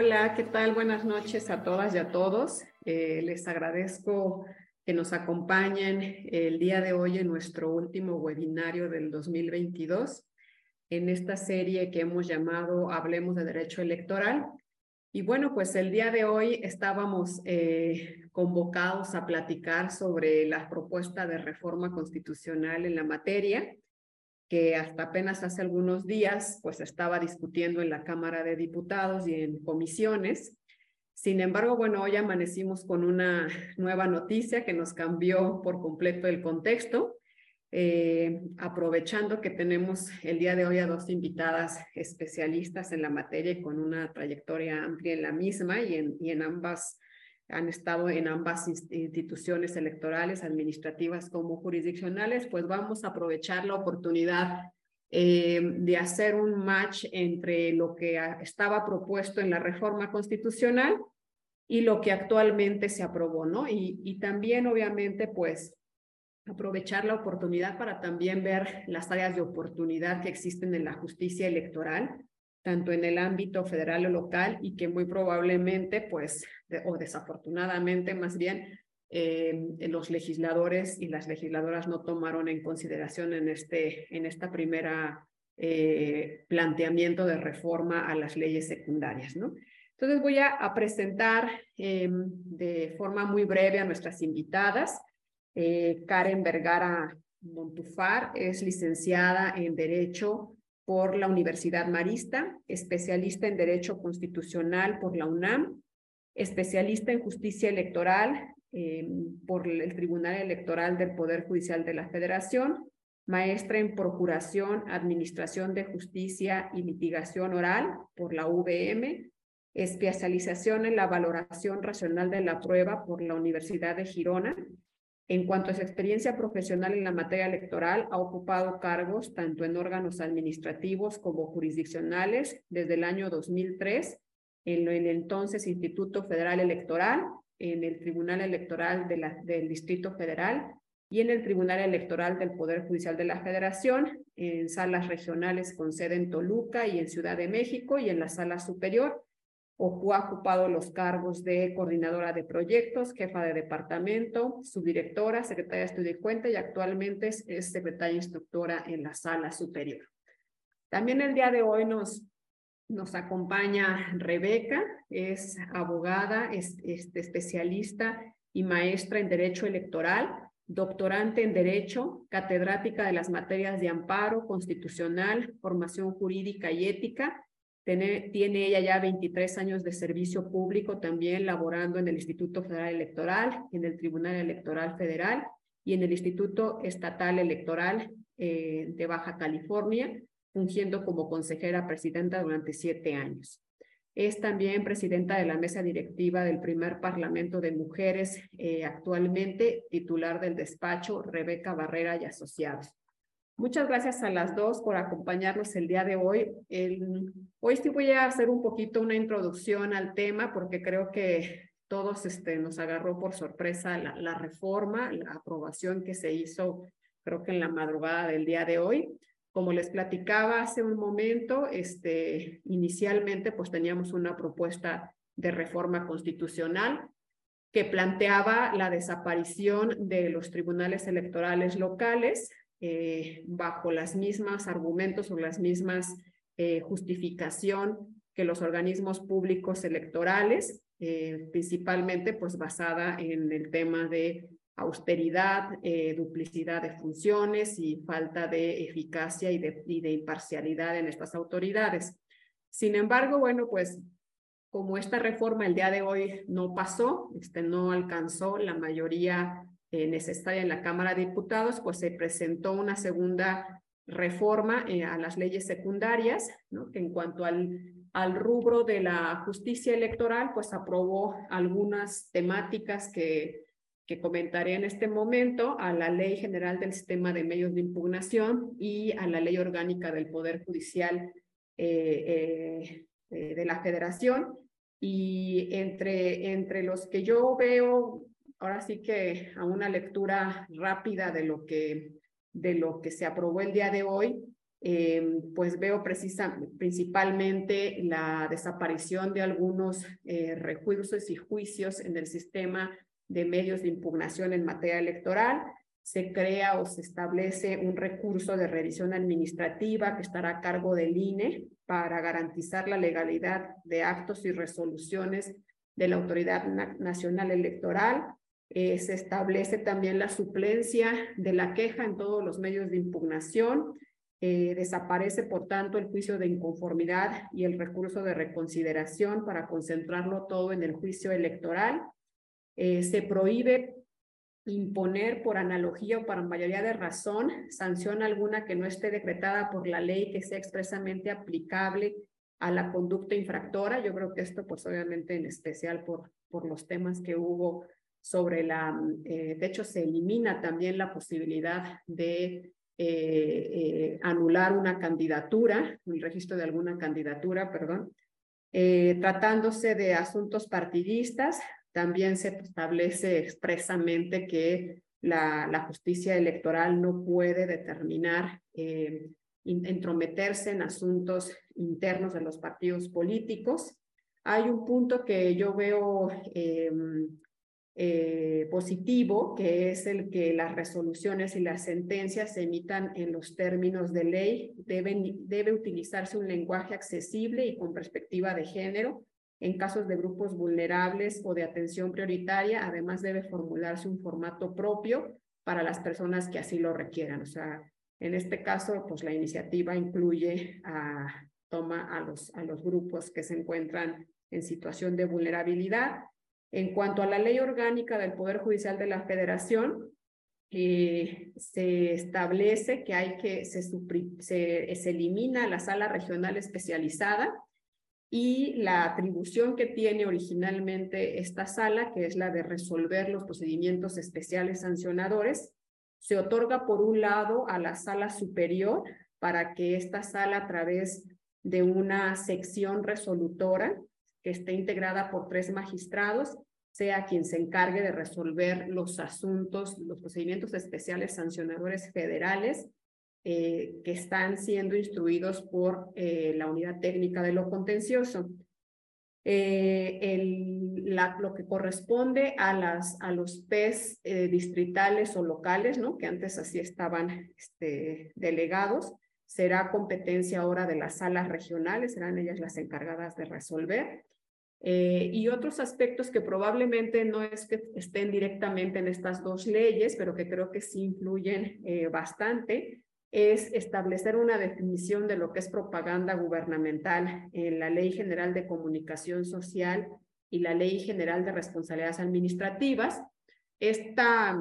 Hola, ¿qué tal? Buenas noches a todas y a todos. Eh, les agradezco que nos acompañen el día de hoy en nuestro último webinario del 2022, en esta serie que hemos llamado Hablemos de Derecho Electoral. Y bueno, pues el día de hoy estábamos eh, convocados a platicar sobre la propuesta de reforma constitucional en la materia que hasta apenas hace algunos días pues estaba discutiendo en la Cámara de Diputados y en comisiones. Sin embargo, bueno, hoy amanecimos con una nueva noticia que nos cambió por completo el contexto, eh, aprovechando que tenemos el día de hoy a dos invitadas especialistas en la materia y con una trayectoria amplia en la misma y en, y en ambas han estado en ambas instituciones electorales, administrativas como jurisdiccionales, pues vamos a aprovechar la oportunidad eh, de hacer un match entre lo que estaba propuesto en la reforma constitucional y lo que actualmente se aprobó, ¿no? Y, y también, obviamente, pues aprovechar la oportunidad para también ver las áreas de oportunidad que existen en la justicia electoral tanto en el ámbito federal o local y que muy probablemente, pues, o desafortunadamente más bien, eh, los legisladores y las legisladoras no tomaron en consideración en este en esta primera eh, planteamiento de reforma a las leyes secundarias, ¿no? Entonces voy a, presentar em, de forma muy breve a nuestras invitadas. Eh, Karen Vergara Montufar es licenciada en Derecho por la Universidad Marista, especialista en Derecho Constitucional por la UNAM, especialista en Justicia Electoral eh, por el Tribunal Electoral del Poder Judicial de la Federación, maestra en Procuración, Administración de Justicia y Mitigación Oral por la UVM, especialización en la valoración racional de la prueba por la Universidad de Girona en cuanto a su experiencia profesional en la materia electoral, ha ocupado cargos tanto en órganos administrativos como jurisdiccionales desde el año 2003 en el entonces Instituto Federal Electoral, en el Tribunal Electoral del Distrito Federal y en el Tribunal Electoral del Poder Judicial de la Federación, en salas regionales con sede en Toluca y en Ciudad de México y en la sala superior o ha ocupado los cargos de coordinadora de proyectos, jefa de departamento, subdirectora, secretaria de estudio y cuenta y actualmente es, secretaria instructora en la sala superior. También el día de hoy nos, nos acompaña Rebeca, es abogada, es, es especialista y maestra en Derecho Electoral, doctorante en Derecho, catedrática de las materias de amparo constitucional, formación jurídica y ética, tiene, ella ya 23 años de servicio público también laborando en el Instituto Federal Electoral, en el Tribunal Electoral Federal y en el Instituto Estatal Electoral eh, de Baja California, fungiendo como consejera presidenta durante siete años. Es también presidenta de la mesa directiva del primer Parlamento de Mujeres, eh, actualmente titular del despacho Rebeca Barrera y Asociados. Muchas gracias a las dos por acompañarnos el día de hoy. hoy sí voy a hacer un poquito una introducción al tema porque creo que todos este, nos agarró por sorpresa la, la reforma, la aprobación que se hizo creo que en la madrugada del día de hoy. Como les platicaba hace un momento, este, inicialmente pues teníamos una propuesta de reforma constitucional que planteaba la desaparición de los tribunales electorales locales, eh, bajo las mismas argumentos o las mismas eh, justificación que los organismos públicos electorales, eh, principalmente pues basada en el tema de austeridad, duplicidad de funciones y falta de eficacia y de, y de imparcialidad en estas autoridades. Sin embargo, bueno, pues como esta reforma el día de hoy no pasó, este, no alcanzó la mayoría eh, necesaria en la Cámara de Diputados, pues se presentó una segunda reforma eh, a las leyes secundarias, que en cuanto al, al rubro de la justicia electoral, pues aprobó algunas temáticas que, que comentaré en este momento, a la Ley General del Sistema de Medios de Impugnación y a la Ley Orgánica del Poder Judicial eh, de la Federación. Y entre, entre los que yo veo ahora sí que a una lectura rápida de lo que, de lo que se aprobó el día de hoy, eh, pues veo precisa, principalmente la desaparición de algunos eh, recursos y juicios en el sistema de medios de impugnación en materia electoral. Se crea o se establece un recurso de revisión administrativa que estará a cargo del INE para garantizar la legalidad de actos y resoluciones de la Autoridad Nacional Electoral. Eh, se establece también la suplencia de la queja en todos los medios de impugnación. Eh, desaparece, por tanto, el juicio de inconformidad y el recurso de reconsideración para concentrarlo todo en el juicio electoral. Eh, se prohíbe imponer por analogía o por mayoría de razón sanción alguna que no esté decretada por la ley que sea expresamente aplicable a la conducta infractora. Yo creo que esto, pues obviamente en especial por, por los temas que hubo sobre la, eh, de hecho se elimina también la posibilidad de eh, eh, anular una candidatura, el registro de alguna candidatura, perdón. tratándose de asuntos partidistas, también se establece expresamente que la, la justicia electoral no puede determinar entrometerse en asuntos internos de los partidos políticos. Hay un punto que yo veo eh, positivo, que es el que las resoluciones y las sentencias se emitan en los términos de ley. Deben, debe utilizarse un lenguaje accesible y con perspectiva de género. En casos de grupos vulnerables o de atención prioritaria, además debe formularse un formato propio para las personas que así lo requieran. O sea, en este caso, pues la iniciativa incluye a, toma a los, a los grupos que se encuentran en situación de vulnerabilidad. En cuanto a la ley orgánica del Poder Judicial de la Federación, eh, se establece que hay que, se, se, se elimina la sala regional especializada y la atribución que tiene originalmente esta sala, que es la de resolver los procedimientos especiales sancionadores, se otorga por un lado a la sala superior para que esta sala a través de una sección resolutora que esté integrada por tres magistrados sea quien se encargue de resolver los asuntos, los procedimientos especiales sancionadores federales eh, que están siendo instruidos por eh, la unidad técnica de lo contencioso. Eh, el, lo que corresponde a, las, a los PES distritales o locales, ¿no? que antes así estaban este, delegados, será competencia ahora de las salas regionales, serán ellas las encargadas de resolver. Eh, y otros aspectos que probablemente no es que estén directamente en estas dos leyes, pero que creo que sí influyen bastante, es establecer una definición de lo que es propaganda gubernamental en la Ley General de Comunicación Social y la Ley General de Responsabilidades Administrativas. Esta,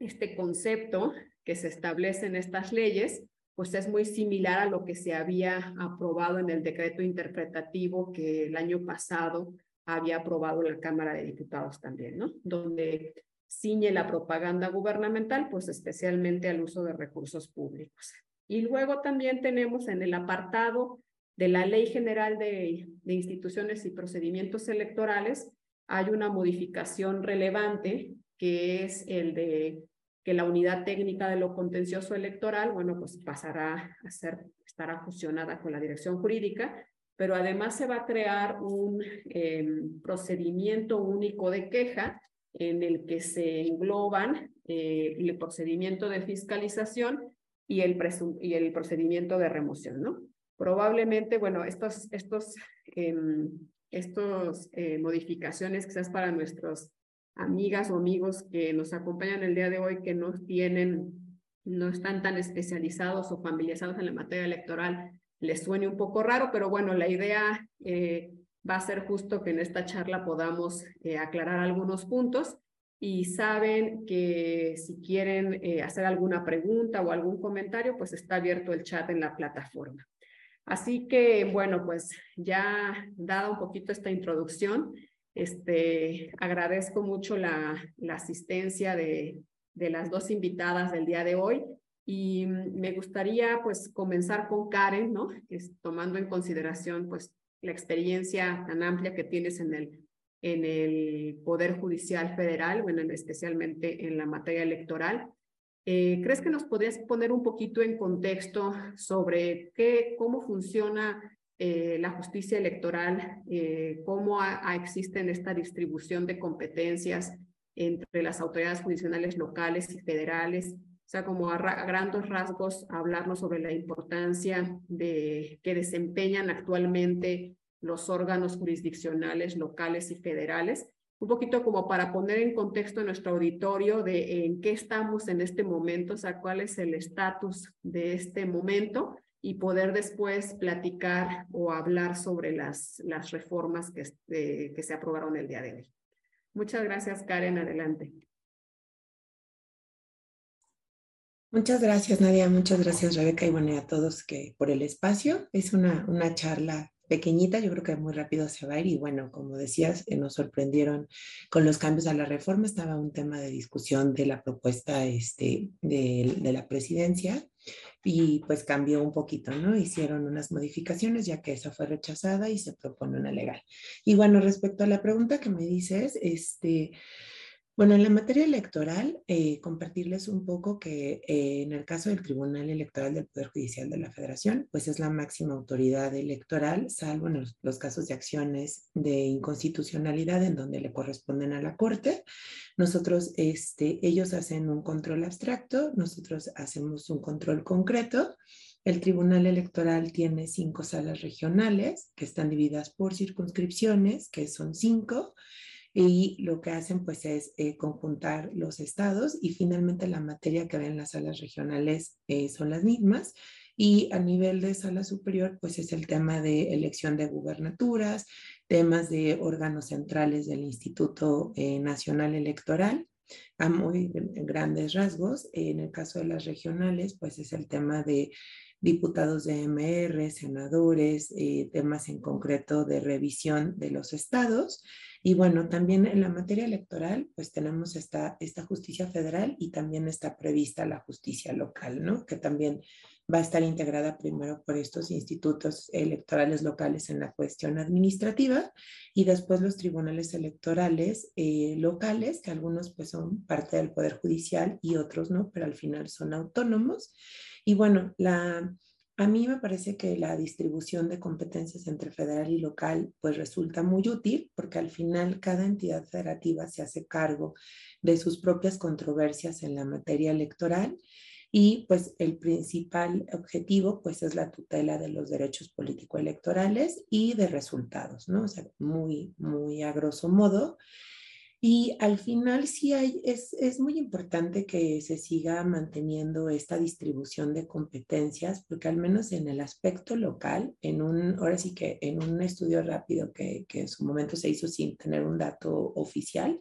este concepto que se establece en estas leyes, pues es muy similar a lo que se había aprobado en el decreto interpretativo que el año pasado había aprobado la Cámara de Diputados también, ¿no? Donde ciñe la propaganda gubernamental, pues especialmente al uso de recursos públicos. Y luego también tenemos en el apartado de la Ley General de, Instituciones y Procedimientos Electorales, hay una modificación relevante que es el de que la unidad técnica de lo contencioso electoral, bueno, pues pasará a ser, estará fusionada con la dirección jurídica, pero además se va a crear un em, procedimiento único de queja en el que se engloban eh, el procedimiento de fiscalización y el, y el procedimiento de remoción, ¿no? Probablemente, bueno, estos, estos, em, estos eh, modificaciones quizás para nuestros amigas o amigos que nos acompañan el día de hoy que no tienen, no están tan especializados o familiarizados en la materia electoral, les suene un poco raro, pero bueno, la idea eh, va a ser justo que en esta charla podamos eh, aclarar algunos puntos y saben que si quieren eh, hacer alguna pregunta o algún comentario, pues está abierto el chat en la plataforma. Así que, bueno, pues ya dada un poquito esta introducción, este, agradezco mucho la, la asistencia de, de las dos invitadas del día de hoy y me gustaría pues comenzar con Karen, ¿no? Es, tomando en consideración pues la experiencia tan amplia que tienes en el, en el Poder Judicial Federal, bueno, especialmente en la materia electoral. Eh, ¿Crees que nos podrías poner un poquito en contexto sobre qué, cómo funciona eh, la justicia electoral, eh, cómo existe esta distribución de competencias entre las autoridades jurisdiccionales locales y federales? O sea, como a, grandes rasgos, hablarnos sobre la importancia de que desempeñan actualmente los órganos jurisdiccionales locales y federales un poquito como para poner en contexto nuestro auditorio de en qué estamos en este momento, o sea, cuál es el estatus de este momento y poder después platicar o hablar sobre las, las reformas que, este, que se aprobaron el día de hoy. Muchas gracias, Karen. Adelante. Muchas gracias, Nadia. Muchas gracias, Rebeca, y bueno, a todos que por el espacio. Es una, una charla pequeñita, yo creo que muy rápido se va a ir y bueno, como decías, eh, nos sorprendieron con los cambios a la reforma, estaba un tema de discusión de la propuesta este, de, de la presidencia y pues cambió un poquito, ¿no? Hicieron unas modificaciones ya que esa fue rechazada y se propone una legal. Y bueno, respecto a la pregunta que me dices, este... Bueno, en la materia electoral, eh, compartirles un poco que eh, en el caso del Tribunal Electoral del Poder Judicial de la Federación, pues es la máxima autoridad electoral, salvo en los, casos de acciones de inconstitucionalidad en donde le corresponden a la Corte. Nosotros, este, ellos hacen un control abstracto, nosotros hacemos un control concreto. El Tribunal Electoral tiene cinco salas regionales que están divididas por circunscripciones, que son cinco y lo que hacen pues es eh, conjuntar los estados y finalmente la materia que ven las salas regionales eh, son las mismas y a nivel de sala superior pues es el tema de elección de gubernaturas, temas de órganos centrales del Instituto eh, Nacional Electoral a muy grandes rasgos. En el caso de las regionales pues es el tema de diputados de MR, senadores, temas en concreto de revisión de los estados y bueno, también en la materia electoral, pues tenemos esta, esta justicia federal y también está prevista la justicia local, ¿no? Que también va a estar integrada primero por estos institutos electorales locales en la cuestión administrativa y después los tribunales electorales eh, locales, que algunos pues son parte del Poder Judicial y otros no, pero al final son autónomos. Y bueno, la, a mí me parece que la distribución de competencias entre federal y local pues resulta muy útil porque al final cada entidad federativa se hace cargo de sus propias controversias en la materia electoral y pues el principal objetivo pues es la tutela de los derechos político-electorales y de resultados, ¿no? O sea, muy, muy a grosso modo. Y al final sí hay, es, es, muy importante que se siga manteniendo esta distribución de competencias, porque al menos en el aspecto local, en un, ahora sí que en un estudio rápido que, que en su momento se hizo sin tener un dato oficial,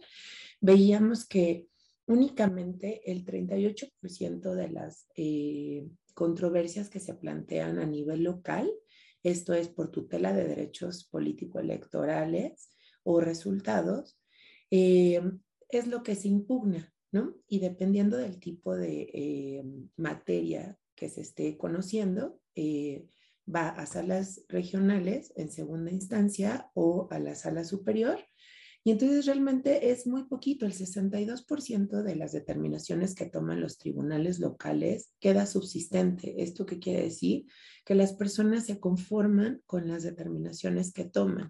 veíamos que únicamente el 38% de las eh, controversias que se plantean a nivel local, esto es por tutela de derechos político-electorales o resultados, eh, es lo que se impugna, ¿no? Y dependiendo del tipo de eh, materia que se esté conociendo, eh, va a salas regionales en segunda instancia o a la sala superior. Y entonces realmente es muy poquito, el 62% de las determinaciones que toman los tribunales locales queda subsistente. ¿Esto qué quiere decir? Que las personas se conforman con las determinaciones que toman.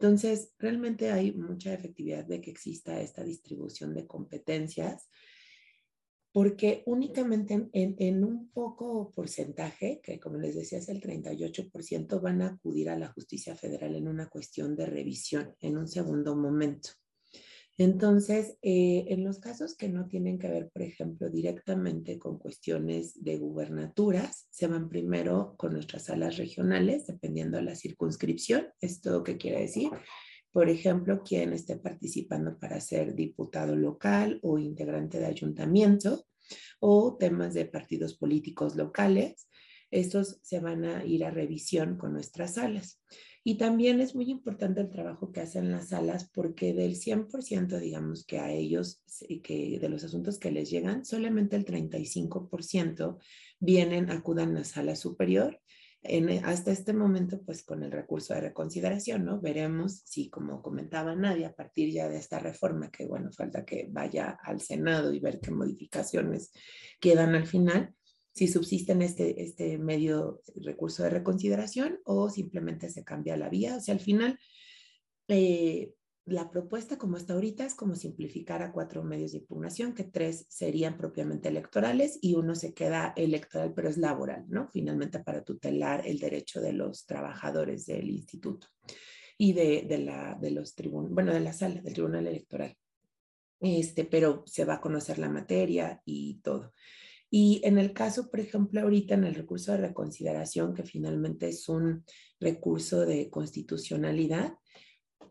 Entonces, realmente hay mucha efectividad de que exista esta distribución de competencias, porque únicamente en, un poco porcentaje, que como les decía es el 38%, van a acudir a la justicia federal en una cuestión de revisión en un segundo momento. Entonces, eh, en los casos que no tienen que ver, por ejemplo, directamente con cuestiones de gubernaturas, se van primero con nuestras salas regionales, dependiendo de la circunscripción. ¿Esto qué quiere decir? Por ejemplo, quien esté participando para ser diputado local o integrante de ayuntamiento o temas de partidos políticos locales. Estos se van a ir a revisión con nuestras salas. Y también es muy importante el trabajo que hacen las salas porque del 100%, digamos que a ellos, que de los asuntos que les llegan, solamente el 35% vienen, acudan a la sala superior hasta este momento, pues con el recurso de reconsideración, ¿no? Veremos si, como comentaba Nadia, a partir ya de esta reforma, que bueno, falta que vaya al Senado y ver qué modificaciones quedan al final, si subsisten este, este medio recurso de reconsideración o simplemente se cambia la vía. O sea, al final, eh, la propuesta como está ahorita es como simplificar a cuatro medios de impugnación, que tres serían propiamente electorales y uno se queda electoral, pero es laboral, ¿no? Finalmente para tutelar el derecho de los trabajadores del instituto y de, de la, de los tribunales, bueno, de la sala del tribunal electoral. Este, pero se va a conocer la materia y todo. Y en el caso, por ejemplo, ahorita en el recurso de reconsideración, que finalmente es un recurso de constitucionalidad,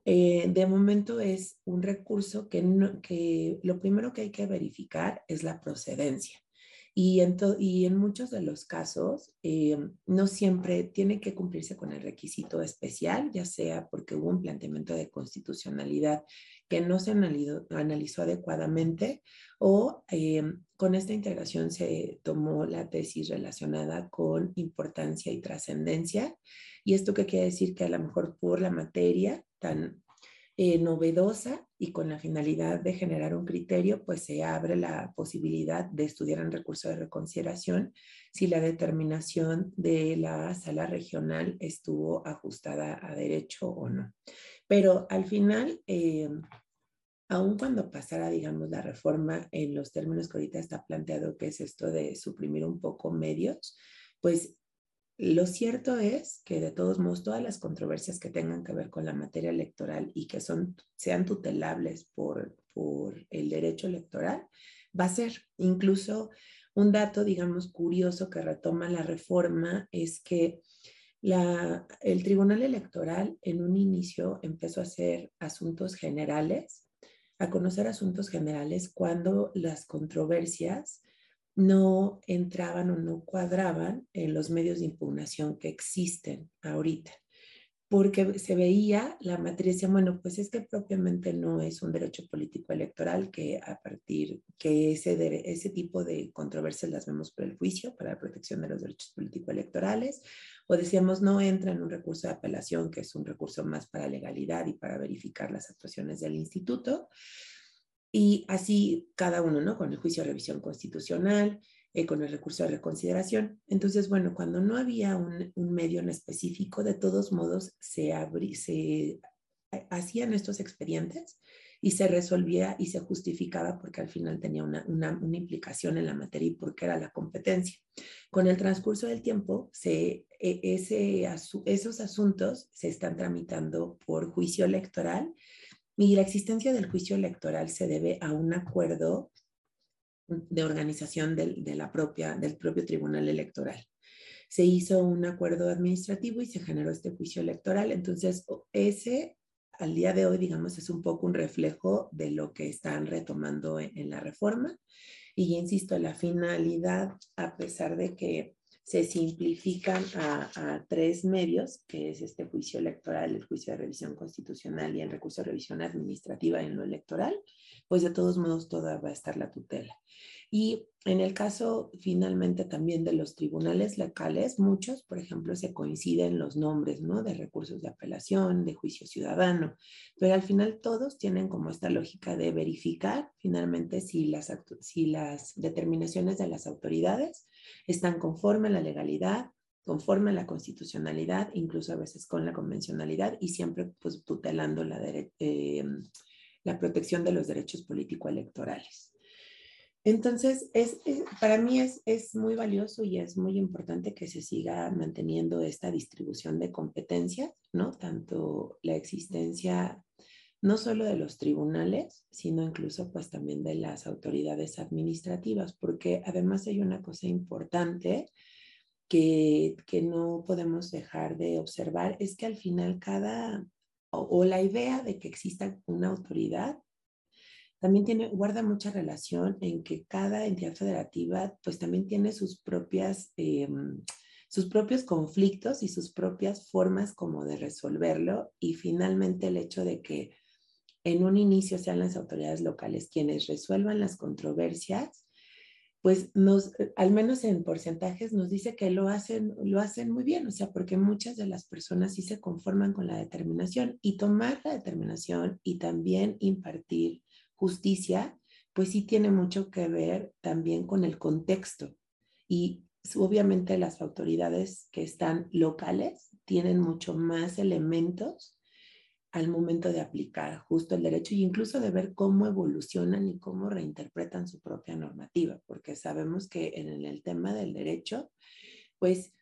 eh, de momento es un recurso que, que lo primero que hay que verificar es la procedencia. Y en, y en muchos de los casos, eh, no siempre tiene que cumplirse con el requisito especial, ya sea porque hubo un planteamiento de constitucionalidad que no se analizó, analizó adecuadamente o eh, con esta integración se tomó la tesis relacionada con importancia y trascendencia. ¿Y esto qué quiere decir? Que a lo mejor por la materia tan eh, novedosa y con la finalidad de generar un criterio, pues se abre la posibilidad de estudiar en recurso de reconsideración si la determinación de la sala regional estuvo ajustada a derecho o no. Pero al final, eh, aun cuando pasara, digamos, la reforma en los términos que ahorita está planteado, que es esto de suprimir un poco medios, pues lo cierto es que de todos modos todas las controversias que tengan que ver con la materia electoral y que son, sean tutelables por, por el derecho electoral, va a ser. Incluso un dato, digamos, curioso que retoma la reforma es que la, el Tribunal Electoral en un inicio empezó a hacer asuntos generales, a conocer asuntos generales cuando las controversias no entraban o no cuadraban en los medios de impugnación que existen ahorita, porque se veía la matriz, bueno, pues es que propiamente no es un derecho político electoral que a partir que ese, ese tipo de controversias las vemos por el juicio para la protección de los derechos político electorales, o decíamos no entra en un recurso de apelación, que es un recurso más para legalidad y para verificar las actuaciones del instituto. Y así cada uno, ¿no? Con el juicio de revisión constitucional, eh, con el recurso de reconsideración. Entonces, bueno, cuando no había un, medio en específico, de todos modos se, se hacían estos expedientes y se resolvía y se justificaba porque al final tenía una, una, implicación en la materia y porque era la competencia. Con el transcurso del tiempo, se, e, ese, esos asuntos se están tramitando por juicio electoral y la existencia del juicio electoral se debe a un acuerdo de organización del, de la propia, del propio Tribunal Electoral. Se hizo un acuerdo administrativo y se generó este juicio electoral. Entonces, ese al día de hoy, digamos, es un poco un reflejo de lo que están retomando en, la reforma. Y insisto, la finalidad, a pesar de que se simplifican a, tres medios, que es este juicio electoral, el juicio de revisión constitucional y el recurso de revisión administrativa en lo electoral, pues de todos modos toda va a estar la tutela. Y en el caso finalmente también de los tribunales locales, muchos, por ejemplo, se coinciden los nombres, ¿no? De recursos de apelación, de juicio ciudadano, pero al final todos tienen como esta lógica de verificar finalmente si las, si las determinaciones de las autoridades están conforme a la legalidad, conforme a la constitucionalidad, incluso a veces con la convencionalidad y siempre pues tutelando la, eh, la protección de los derechos político-electorales. Entonces, es, para mí es, es, muy valioso y es muy importante que se siga manteniendo esta distribución de competencias, ¿no? Tanto la existencia no solo de los tribunales, sino incluso pues también de las autoridades administrativas, porque además hay una cosa importante que, que no podemos dejar de observar, es que al final cada, o, la idea de que exista una autoridad, también tiene, guarda mucha relación en que cada entidad federativa pues también tiene sus propias... Em, sus propios conflictos y sus propias formas como de resolverlo. Y finalmente el hecho de que en un inicio sean las autoridades locales quienes resuelvan las controversias, pues nos, al menos en porcentajes, nos dice que lo hacen, lo hacen muy bien, o sea, porque muchas de las personas sí se conforman con la determinación y tomar la determinación y también impartir justicia, pues sí tiene mucho que ver también con el contexto. Y obviamente las autoridades que están locales tienen mucho más elementos al momento de aplicar justo el derecho e incluso de ver cómo evolucionan y cómo reinterpretan su propia normativa, porque sabemos que en el tema del derecho, pues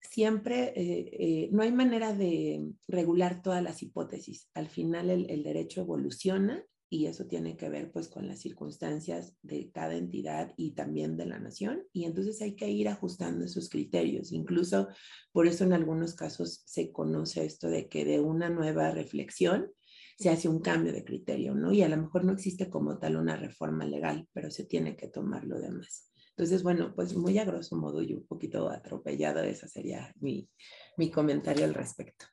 siempre eh, eh, no hay manera de regular todas las hipótesis. Al final el, el derecho evoluciona y eso tiene que ver pues con las circunstancias de cada entidad y también de la nación y entonces hay que ir ajustando esos criterios. Incluso por eso en algunos casos se conoce esto de que de una nueva reflexión se hace un cambio de criterio, ¿no? Y a lo mejor no existe como tal una reforma legal, pero se tiene que tomar lo demás. Entonces, bueno, pues muy a grosso modo y un poquito atropellado, ese sería mi, mi comentario al respecto.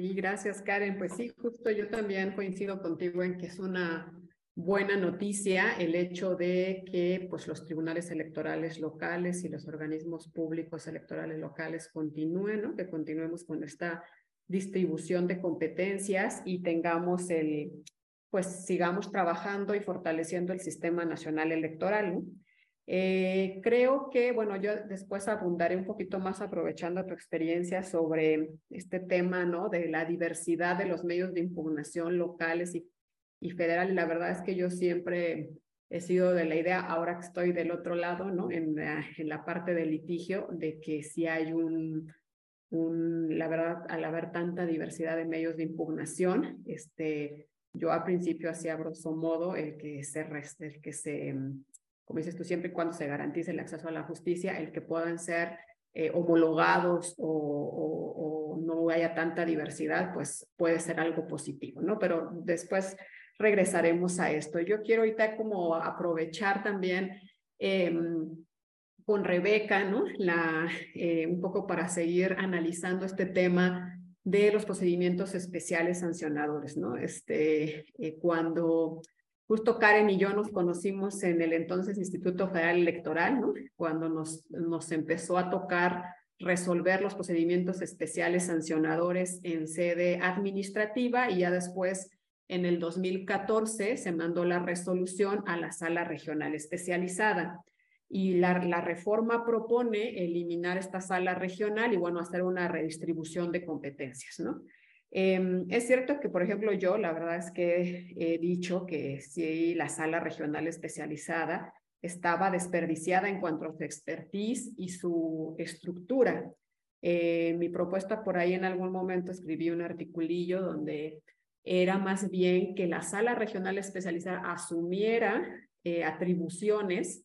Y gracias, Karen. Pues sí, justo yo también coincido contigo en que es una buena noticia el hecho de que pues, los tribunales electorales locales y los organismos públicos electorales locales continúen, ¿no? que continuemos con esta distribución de competencias y tengamos el, pues sigamos trabajando y fortaleciendo el sistema nacional electoral. Eh, creo que, bueno, yo después abundaré un poquito más aprovechando tu experiencia sobre este tema, ¿no? De la diversidad de los medios de impugnación locales y, y federales. La verdad es que yo siempre he sido de la idea, ahora que estoy del otro lado, ¿no? En la, en la parte del litigio, de que si hay un, un, la verdad, al haber tanta diversidad de medios de impugnación, este, yo al principio hacía grosso modo el que se, el que se como dices tú, siempre y cuando se garantice el acceso a la justicia, el que puedan ser eh, homologados o, no haya tanta diversidad, pues puede ser algo positivo, ¿no? Pero después regresaremos a esto. Yo quiero ahorita como aprovechar también em, con Rebeca, ¿no? La, eh, un poco para seguir analizando este tema de los procedimientos especiales sancionadores, ¿no? Este, eh, cuando Justo Karen y yo nos conocimos en el entonces Instituto Federal Electoral, ¿no? cuando nos, empezó a tocar resolver los procedimientos especiales sancionadores en sede administrativa y ya después en el 2014 se mandó la resolución a la sala regional especializada y la, la, reforma propone eliminar esta sala regional y bueno, hacer una redistribución de competencias, ¿no? Em, es cierto que, por ejemplo, yo la verdad es que he dicho que si la sala regional especializada estaba desperdiciada en cuanto a su expertise y su estructura. Eh, mi propuesta por ahí en algún momento escribí un articulillo donde era más bien que la sala regional especializada asumiera eh, atribuciones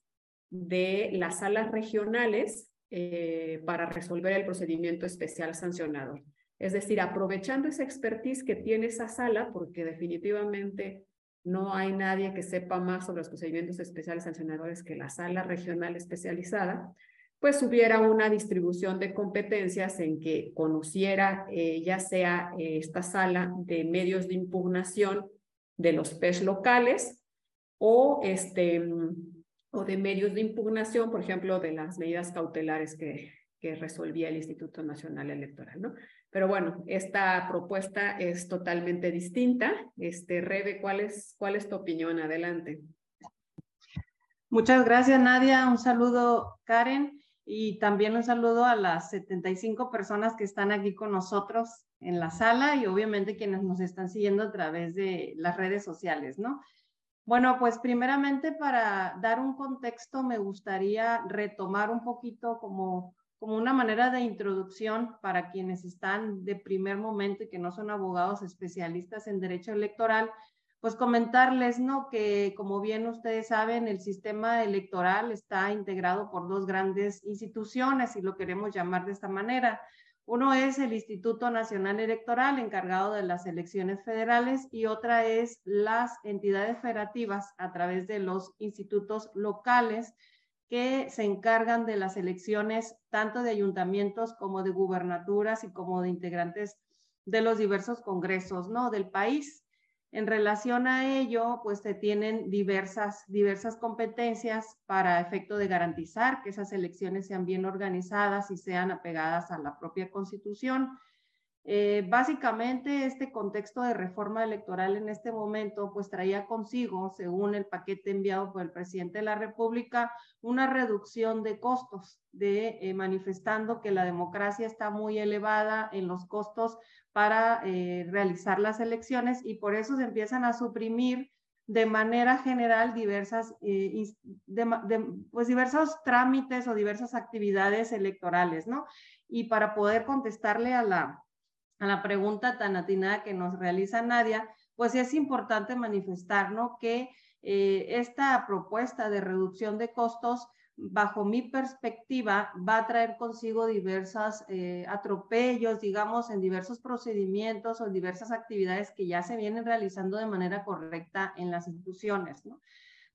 de las salas regionales eh, para resolver el procedimiento especial sancionador. Es decir, aprovechando esa expertise que tiene esa sala, porque definitivamente no hay nadie que sepa más sobre los procedimientos especiales sancionadores que la sala regional especializada, pues hubiera una distribución de competencias en que conociera eh, ya sea eh, esta sala de medios de impugnación de los PES locales o, este, o de medios de impugnación, por ejemplo, de las medidas cautelares que, que resolvía el Instituto Nacional Electoral, ¿no? Pero bueno, esta propuesta es totalmente distinta. Este, Rebe, ¿cuál es, ¿cuál es tu opinión? Adelante. Muchas gracias, Nadia. Un saludo, Karen, y también un saludo a las 75 personas que están aquí con nosotros en la sala y obviamente quienes nos están siguiendo a través de las redes sociales, ¿no? Bueno, pues primeramente para dar un contexto me gustaría retomar un poquito como como una manera de introducción para quienes están de primer momento y que no son abogados especialistas en derecho electoral, pues comentarles, ¿no? Que como bien ustedes saben, el sistema electoral está integrado por dos grandes instituciones, y lo queremos llamar de esta manera. Uno es el Instituto Nacional Electoral, encargado de las elecciones federales, y otra es las entidades federativas a través de los institutos locales, que se encargan de las elecciones tanto de ayuntamientos como de gubernaturas y como de integrantes de los diversos congresos, ¿no? Del país. En relación a ello, pues se tienen diversas, diversas competencias para efecto de garantizar que esas elecciones sean bien organizadas y sean apegadas a la propia constitución. Eh, básicamente, este contexto de reforma electoral en este momento, pues traía consigo, según el paquete enviado por el presidente de la República, una reducción de costos, de eh, manifestando que la democracia está muy elevada en los costos para eh, realizar las elecciones y por eso se empiezan a suprimir de manera general diversas, eh, pues diversos trámites o diversas actividades electorales, ¿no? Y para poder contestarle a la, a la pregunta tan atinada que nos realiza Nadia, pues es importante manifestar, ¿no? Que eh, esta propuesta de reducción de costos bajo mi perspectiva, va a traer consigo diversos eh, atropellos, digamos, en diversos procedimientos o en diversas actividades que ya se vienen realizando de manera correcta en las instituciones.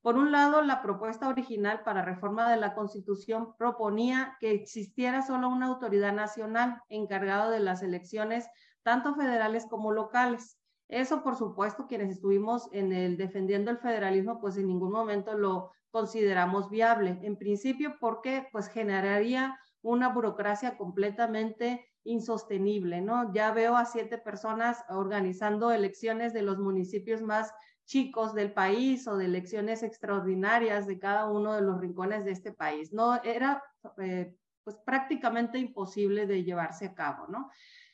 Por un lado, la propuesta original para reforma de la Constitución proponía que existiera solo una autoridad nacional encargada de las elecciones, tanto federales como locales. Eso, por supuesto, quienes estuvimos en el defendiendo el federalismo, pues en ningún momento lo consideramos viable. En principio, porque pues generaría una burocracia completamente insostenible, ¿no? Ya veo a siete personas organizando elecciones de los municipios más chicos del país o de elecciones extraordinarias de cada uno de los rincones de este país. No era eh, pues prácticamente imposible de llevarse a cabo, ¿no?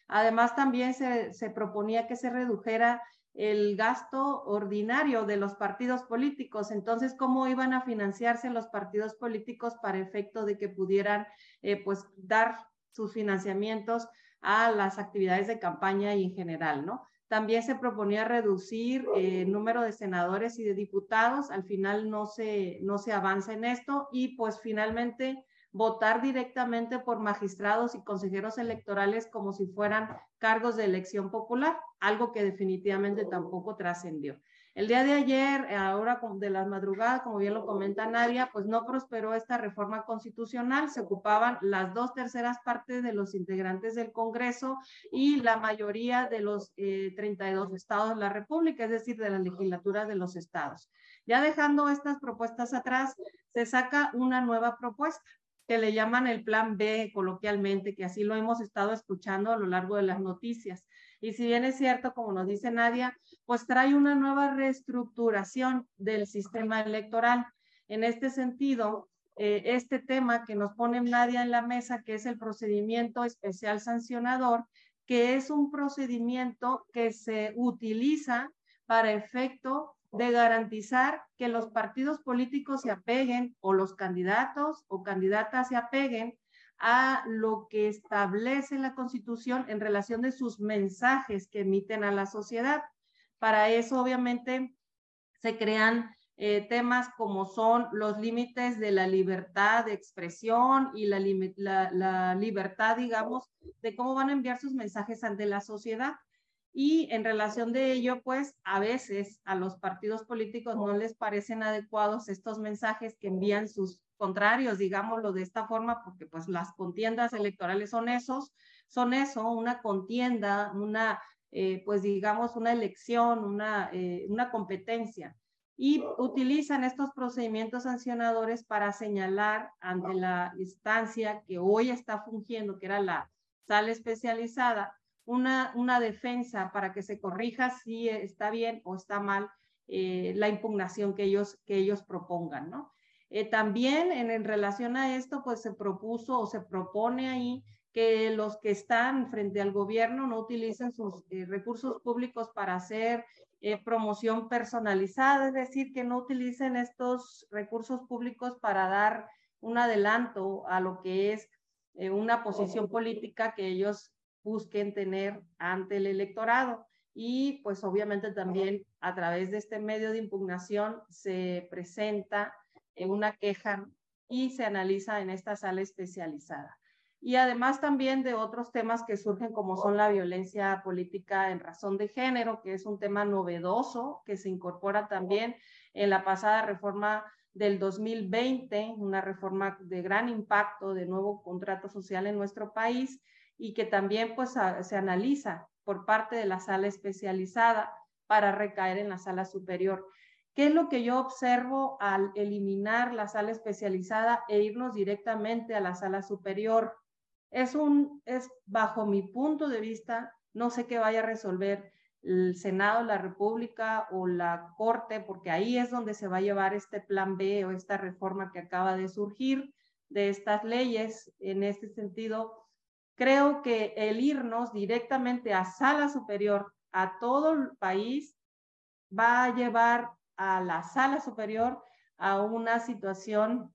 Además, también se, se proponía que se redujera el gasto ordinario de los partidos políticos. Entonces, ¿cómo iban a financiarse los partidos políticos para efecto de que pudieran, eh, pues, dar sus financiamientos a las actividades de campaña y en general, ¿no? También se proponía reducir eh, el número de senadores y de diputados. Al final no se, no se avanza en esto y pues finalmente votar directamente por magistrados y consejeros electorales como si fueran cargos de elección popular, algo que definitivamente tampoco trascendió. El día de ayer, ahora de las madrugadas, como bien lo comenta Nadia, pues no prosperó esta reforma constitucional, se ocupaban las dos terceras partes de los integrantes del Congreso y la mayoría de los 32 eh, estados de la República, es decir, de la legislatura de los estados. Ya dejando estas propuestas atrás, se saca una nueva propuesta que le llaman el plan B coloquialmente, que así lo hemos estado escuchando a lo largo de las noticias. Y si bien es cierto, como nos dice Nadia, pues trae una nueva reestructuración del sistema electoral. En este sentido, eh, este tema que nos pone Nadia en la mesa, que es el procedimiento especial sancionador, que es un procedimiento que se utiliza para efecto de garantizar que los partidos políticos se apeguen o los candidatos o candidatas se apeguen a lo que establece la Constitución en relación de sus mensajes que emiten a la sociedad. Para eso, obviamente, se crean eh, temas como son los límites de la libertad de expresión y la, la libertad, digamos, de cómo van a enviar sus mensajes ante la sociedad. Y en relación de ello, pues a veces a los partidos políticos no les parecen adecuados estos mensajes que envían sus contrarios, digámoslo de esta forma, porque pues las contiendas electorales son esos, son eso, una contienda, una, eh, pues digamos, una elección, una, eh, una competencia. Y utilizan estos procedimientos sancionadores para señalar ante la instancia que hoy está fungiendo, que era la sala especializada, una, una defensa para que se corrija si está bien o está mal eh, la impugnación que ellos, que ellos propongan, ¿no? Eh, también en, en, relación a esto, pues se propuso o se propone ahí que los que están frente al gobierno no utilicen sus eh, recursos públicos para hacer promoción personalizada, es decir, que no utilicen estos recursos públicos para dar un adelanto a lo que es una posición política que ellos busquen tener ante el electorado. Y pues obviamente también a través de este medio de impugnación se presenta una queja y se analiza en esta sala especializada. Y además también de otros temas que surgen como son la violencia política en razón de género, que es un tema novedoso que se incorpora también en la pasada reforma del 2020, una reforma de gran impacto de nuevo contrato social en nuestro país y que también pues se analiza por parte de la sala especializada para recaer en la sala superior. ¿Qué es lo que yo observo al eliminar la sala especializada e irnos directamente a la sala superior? Es un, es bajo mi punto de vista, no sé qué vaya a resolver el Senado, la República o la Corte, porque ahí es donde se va a llevar este plan B o esta reforma que acaba de surgir de estas leyes. En este sentido, creo que el irnos directamente a sala superior a todo el país va a llevar a la sala superior a una situación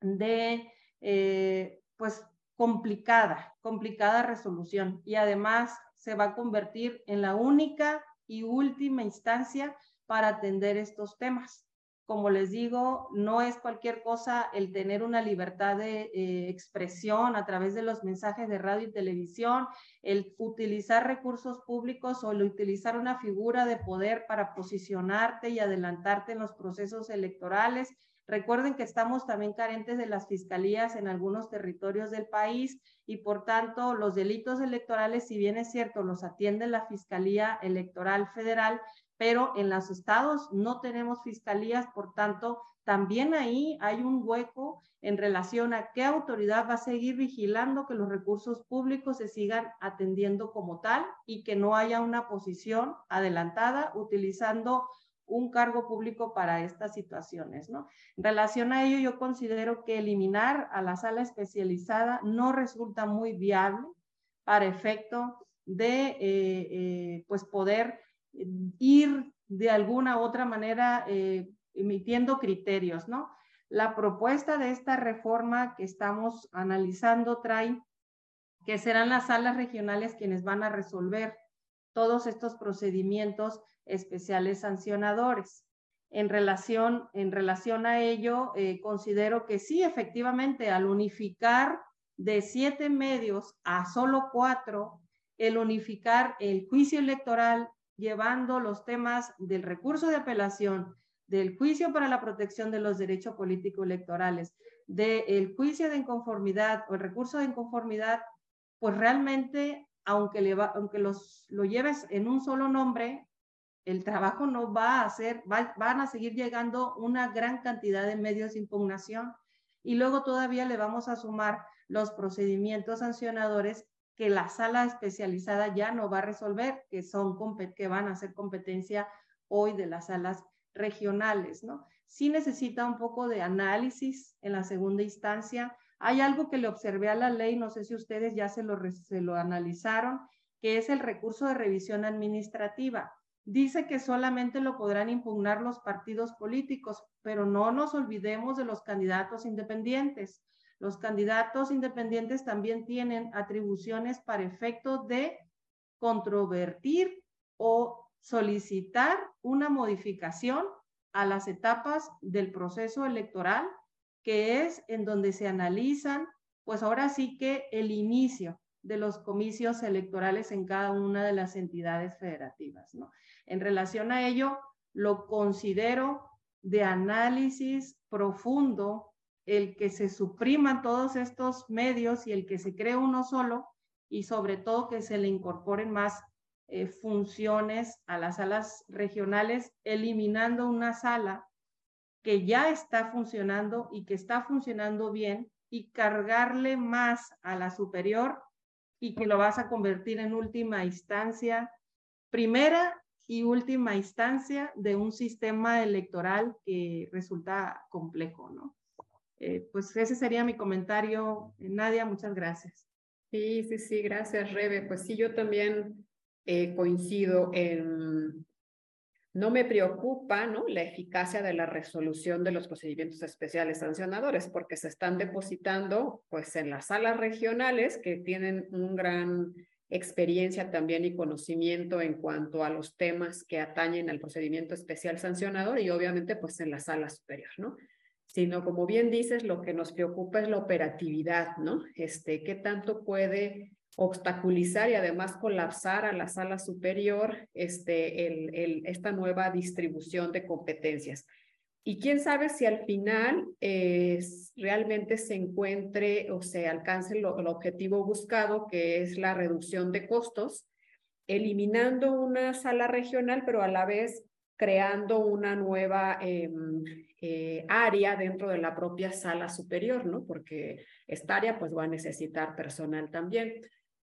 de, eh, pues, complicada, complicada resolución. Y además se va a convertir en la única y última instancia para atender estos temas como les digo, no es cualquier cosa el tener una libertad de eh, expresión a través de los mensajes de radio y televisión, el utilizar recursos públicos o el utilizar una figura de poder para posicionarte y adelantarte en los procesos electorales. Recuerden que estamos también carentes de las fiscalías en algunos territorios del país y por tanto los delitos electorales, si bien es cierto, los atiende la Fiscalía Electoral Federal, pero en los estados no tenemos fiscalías, por tanto, también ahí hay un hueco en relación a qué autoridad va a seguir vigilando que los recursos públicos se sigan atendiendo como tal y que no haya una posición adelantada utilizando un cargo público para estas situaciones, ¿no? En relación a ello, yo considero que eliminar a la sala especializada no resulta muy viable para efecto de, eh, eh, pues, poder ir de alguna u otra manera eh, emitiendo criterios, ¿no? La propuesta de esta reforma que estamos analizando trae que serán las salas regionales quienes van a resolver todos estos procedimientos especiales sancionadores. En relación, en relación a ello, eh, considero que sí, efectivamente, al unificar de siete medios a solo cuatro, el unificar el juicio electoral llevando los temas del recurso de apelación, del juicio para la protección de los derechos políticos electorales, del juicio de inconformidad o el recurso de inconformidad, pues realmente, aunque, los, lo lleves en un solo nombre, el trabajo no va a hacer, van a seguir llegando una gran cantidad de medios de impugnación y luego todavía le vamos a sumar los procedimientos sancionadores que la sala especializada ya no va a resolver, que, son, que van a ser competencia hoy de las salas regionales, ¿no? Sí necesita un poco de análisis en la segunda instancia. Hay algo que le observé a la ley, no sé si ustedes ya se lo, se lo analizaron, que es el recurso de revisión administrativa. Dice que solamente lo podrán impugnar los partidos políticos, pero no nos olvidemos de los candidatos independientes. Los candidatos independientes también tienen atribuciones para efecto de controvertir o solicitar una modificación a las etapas del proceso electoral, que es en donde se analizan, pues ahora sí que el inicio de los comicios electorales en cada una de las entidades federativas. En relación a ello, lo considero de análisis profundo el que se supriman todos estos medios y el que se cree uno solo y sobre todo que se le incorporen más eh, funciones a las salas regionales, eliminando una sala que ya está funcionando y que está funcionando bien y cargarle más a la superior y que lo vas a convertir en última instancia, primera y última instancia de un sistema electoral que resulta complejo, ¿no? Eh, pues ese sería mi comentario. Nadia, muchas gracias. Sí, sí, sí, gracias, Rebe. Pues sí, yo también eh, coincido en, no me preocupa ¿no? la eficacia de la resolución de los procedimientos especiales sancionadores, porque se están depositando pues en las salas regionales que tienen un gran experiencia también y conocimiento en cuanto a los temas que atañen al procedimiento especial sancionador y obviamente pues en la sala superior, ¿no? Sino como bien dices, lo que nos preocupa es la operatividad, ¿no? Este, qué tanto puede obstaculizar y además colapsar a la sala superior este, el, el, esta nueva distribución de competencias. Y quién sabe si al final eh, realmente se encuentre o se alcance lo, el objetivo buscado, que es la reducción de costos eliminando una sala regional, pero a la vez creando una nueva em, eh, área dentro de la propia sala superior, ¿no? Porque esta área pues va a necesitar personal también.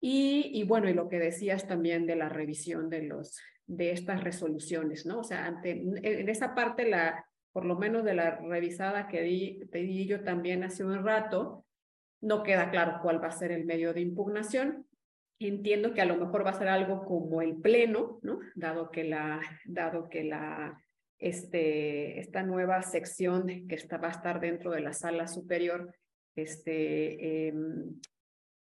Y, bueno, y lo que decías también de la revisión de, los, de estas resoluciones, ¿no? O sea, ante, en esa parte, la, por lo menos de la revisada que di, di yo también hace un rato, no queda claro cuál va a ser el medio de impugnación. Entiendo que a lo mejor va a ser algo como el pleno, ¿no? Dado que la, dado que la, este, esta nueva sección que está, va a estar dentro de la sala superior, este, eh,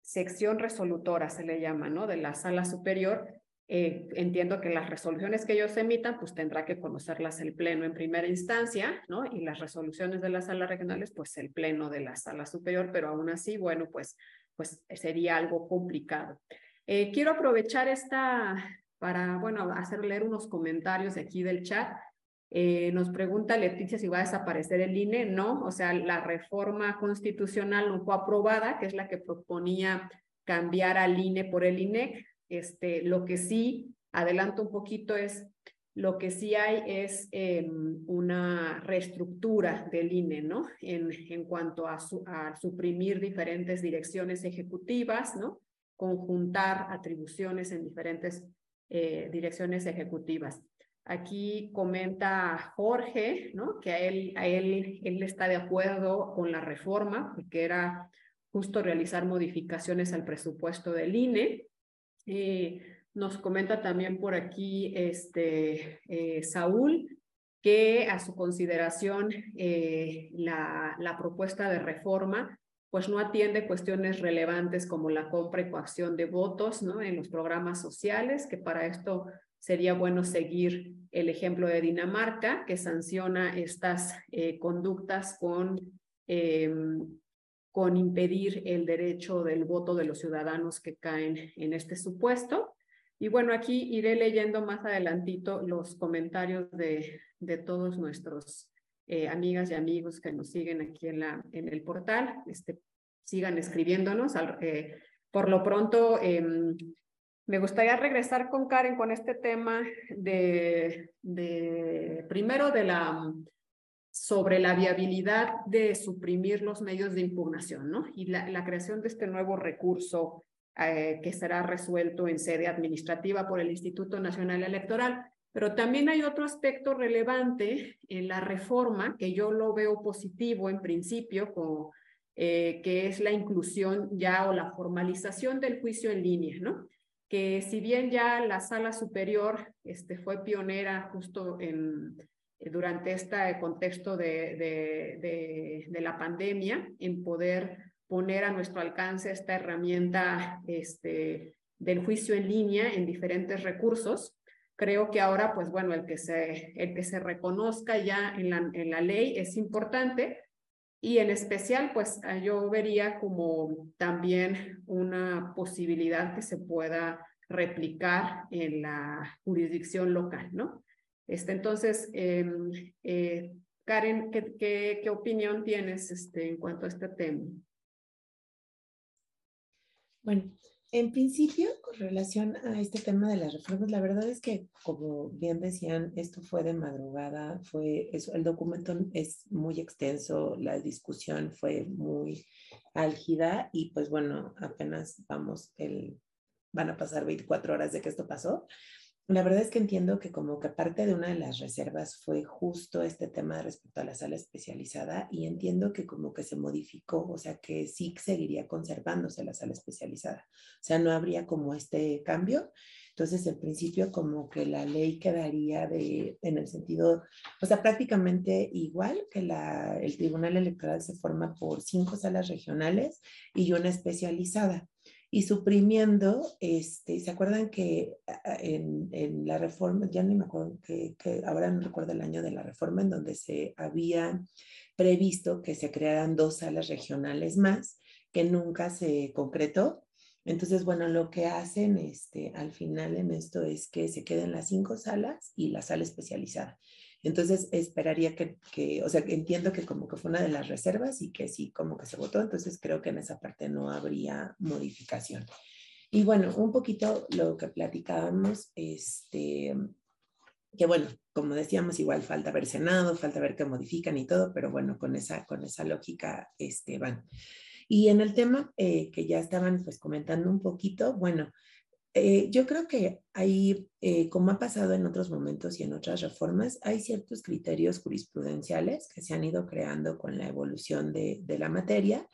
sección resolutora se le llama, ¿no? De la sala superior. Eh, entiendo que las resoluciones que ellos emitan, pues tendrá que conocerlas el pleno en primera instancia, ¿no? Y las resoluciones de las salas regionales, pues el pleno de la sala superior, pero aún así, bueno, pues, pues sería algo complicado. Eh, quiero aprovechar esta para, bueno, hacer leer unos comentarios aquí del chat. Eh, nos pregunta Leticia si va a desaparecer el INE. No, o sea, la reforma constitucional no fue aprobada, que es la que proponía cambiar al INE por el INEC. Este, lo que sí, adelanto un poquito, es lo que sí hay es em, una reestructura del INE, ¿no? En, en cuanto a, suprimir diferentes direcciones ejecutivas, ¿no? Conjuntar atribuciones en diferentes eh, direcciones ejecutivas. Aquí comenta Jorge, ¿no? Que a él, a él, él está de acuerdo con la reforma, porque era justo realizar modificaciones al presupuesto del INE. Eh, nos comenta también por aquí este, eh, Saúl que a su consideración eh, la, la, propuesta de reforma pues no atiende cuestiones relevantes como la compra y coacción de votos ¿no? en los programas sociales, que para esto sería bueno seguir el ejemplo de Dinamarca, que sanciona estas eh, conductas con, em, con impedir el derecho del voto de los ciudadanos que caen en este supuesto. Y bueno, aquí iré leyendo más adelantito los comentarios de, de todos nuestros eh, amigas y amigos que nos siguen aquí en, la, en el portal. Este, sigan escribiéndonos. Eh, por lo pronto, em, me gustaría regresar con Karen con este tema de, de primero de la sobre la viabilidad de suprimir los medios de impugnación, ¿no? Y la, la creación de este nuevo recurso eh, que será resuelto en sede administrativa por el Instituto Nacional Electoral. Pero también hay otro aspecto relevante en la reforma que yo lo veo positivo en principio, eh, que es la inclusión ya o la formalización del juicio en línea, ¿no? que si bien ya la sala superior este, fue pionera justo en, durante este contexto de, de, de, la pandemia en poder poner a nuestro alcance esta herramienta este, del juicio en línea en diferentes recursos, creo que ahora, pues bueno, el que se, el que se reconozca ya en la, en la ley es importante y en especial, pues ah, yo vería como también una posibilidad que se pueda replicar en la jurisdicción local, ¿no? Este, entonces, em, eh, Karen, ¿qué, ¿qué, qué, opinión tienes este, en cuanto a este tema? Bueno, en principio, con relación a este tema de las reformas, la verdad es que, como bien decían, esto fue de madrugada, fue eso, el documento es muy extenso, la discusión fue muy álgida y pues bueno, apenas vamos, el, van a pasar 24 horas de que esto pasó. La verdad es que entiendo que como que parte de una de las reservas fue justo este tema respecto a la sala especializada y entiendo que como que se modificó, o sea que sí seguiría conservándose la sala especializada, o sea, no habría como este cambio. Entonces, en principio, como que la ley quedaría de, en el sentido, o sea, prácticamente igual que la, el Tribunal Electoral se forma por cinco salas regionales y una especializada y suprimiendo, este, ¿se acuerdan que en, en la reforma, ya ni me acuerdo, que, ahora no recuerdo el año de la reforma, en donde se había previsto que se crearan dos salas regionales más, que nunca se concretó? Entonces, bueno, lo que hacen este, al final en esto es que se queden las cinco salas y la sala especializada. Entonces, esperaría que, que, o sea, entiendo que como que fue una de las reservas y que sí, como que se votó, entonces creo que en esa parte no habría modificación. Y bueno, un poquito lo que platicábamos, este, que bueno, como decíamos, igual falta ver Senado, falta ver qué modifican y todo, pero bueno, con esa, con esa lógica este, van. Y en el tema eh, que ya estaban pues comentando un poquito, bueno, eh, yo creo que hay, eh, como ha pasado en otros momentos y en otras reformas, hay ciertos criterios jurisprudenciales que se han ido creando con la evolución de, de la materia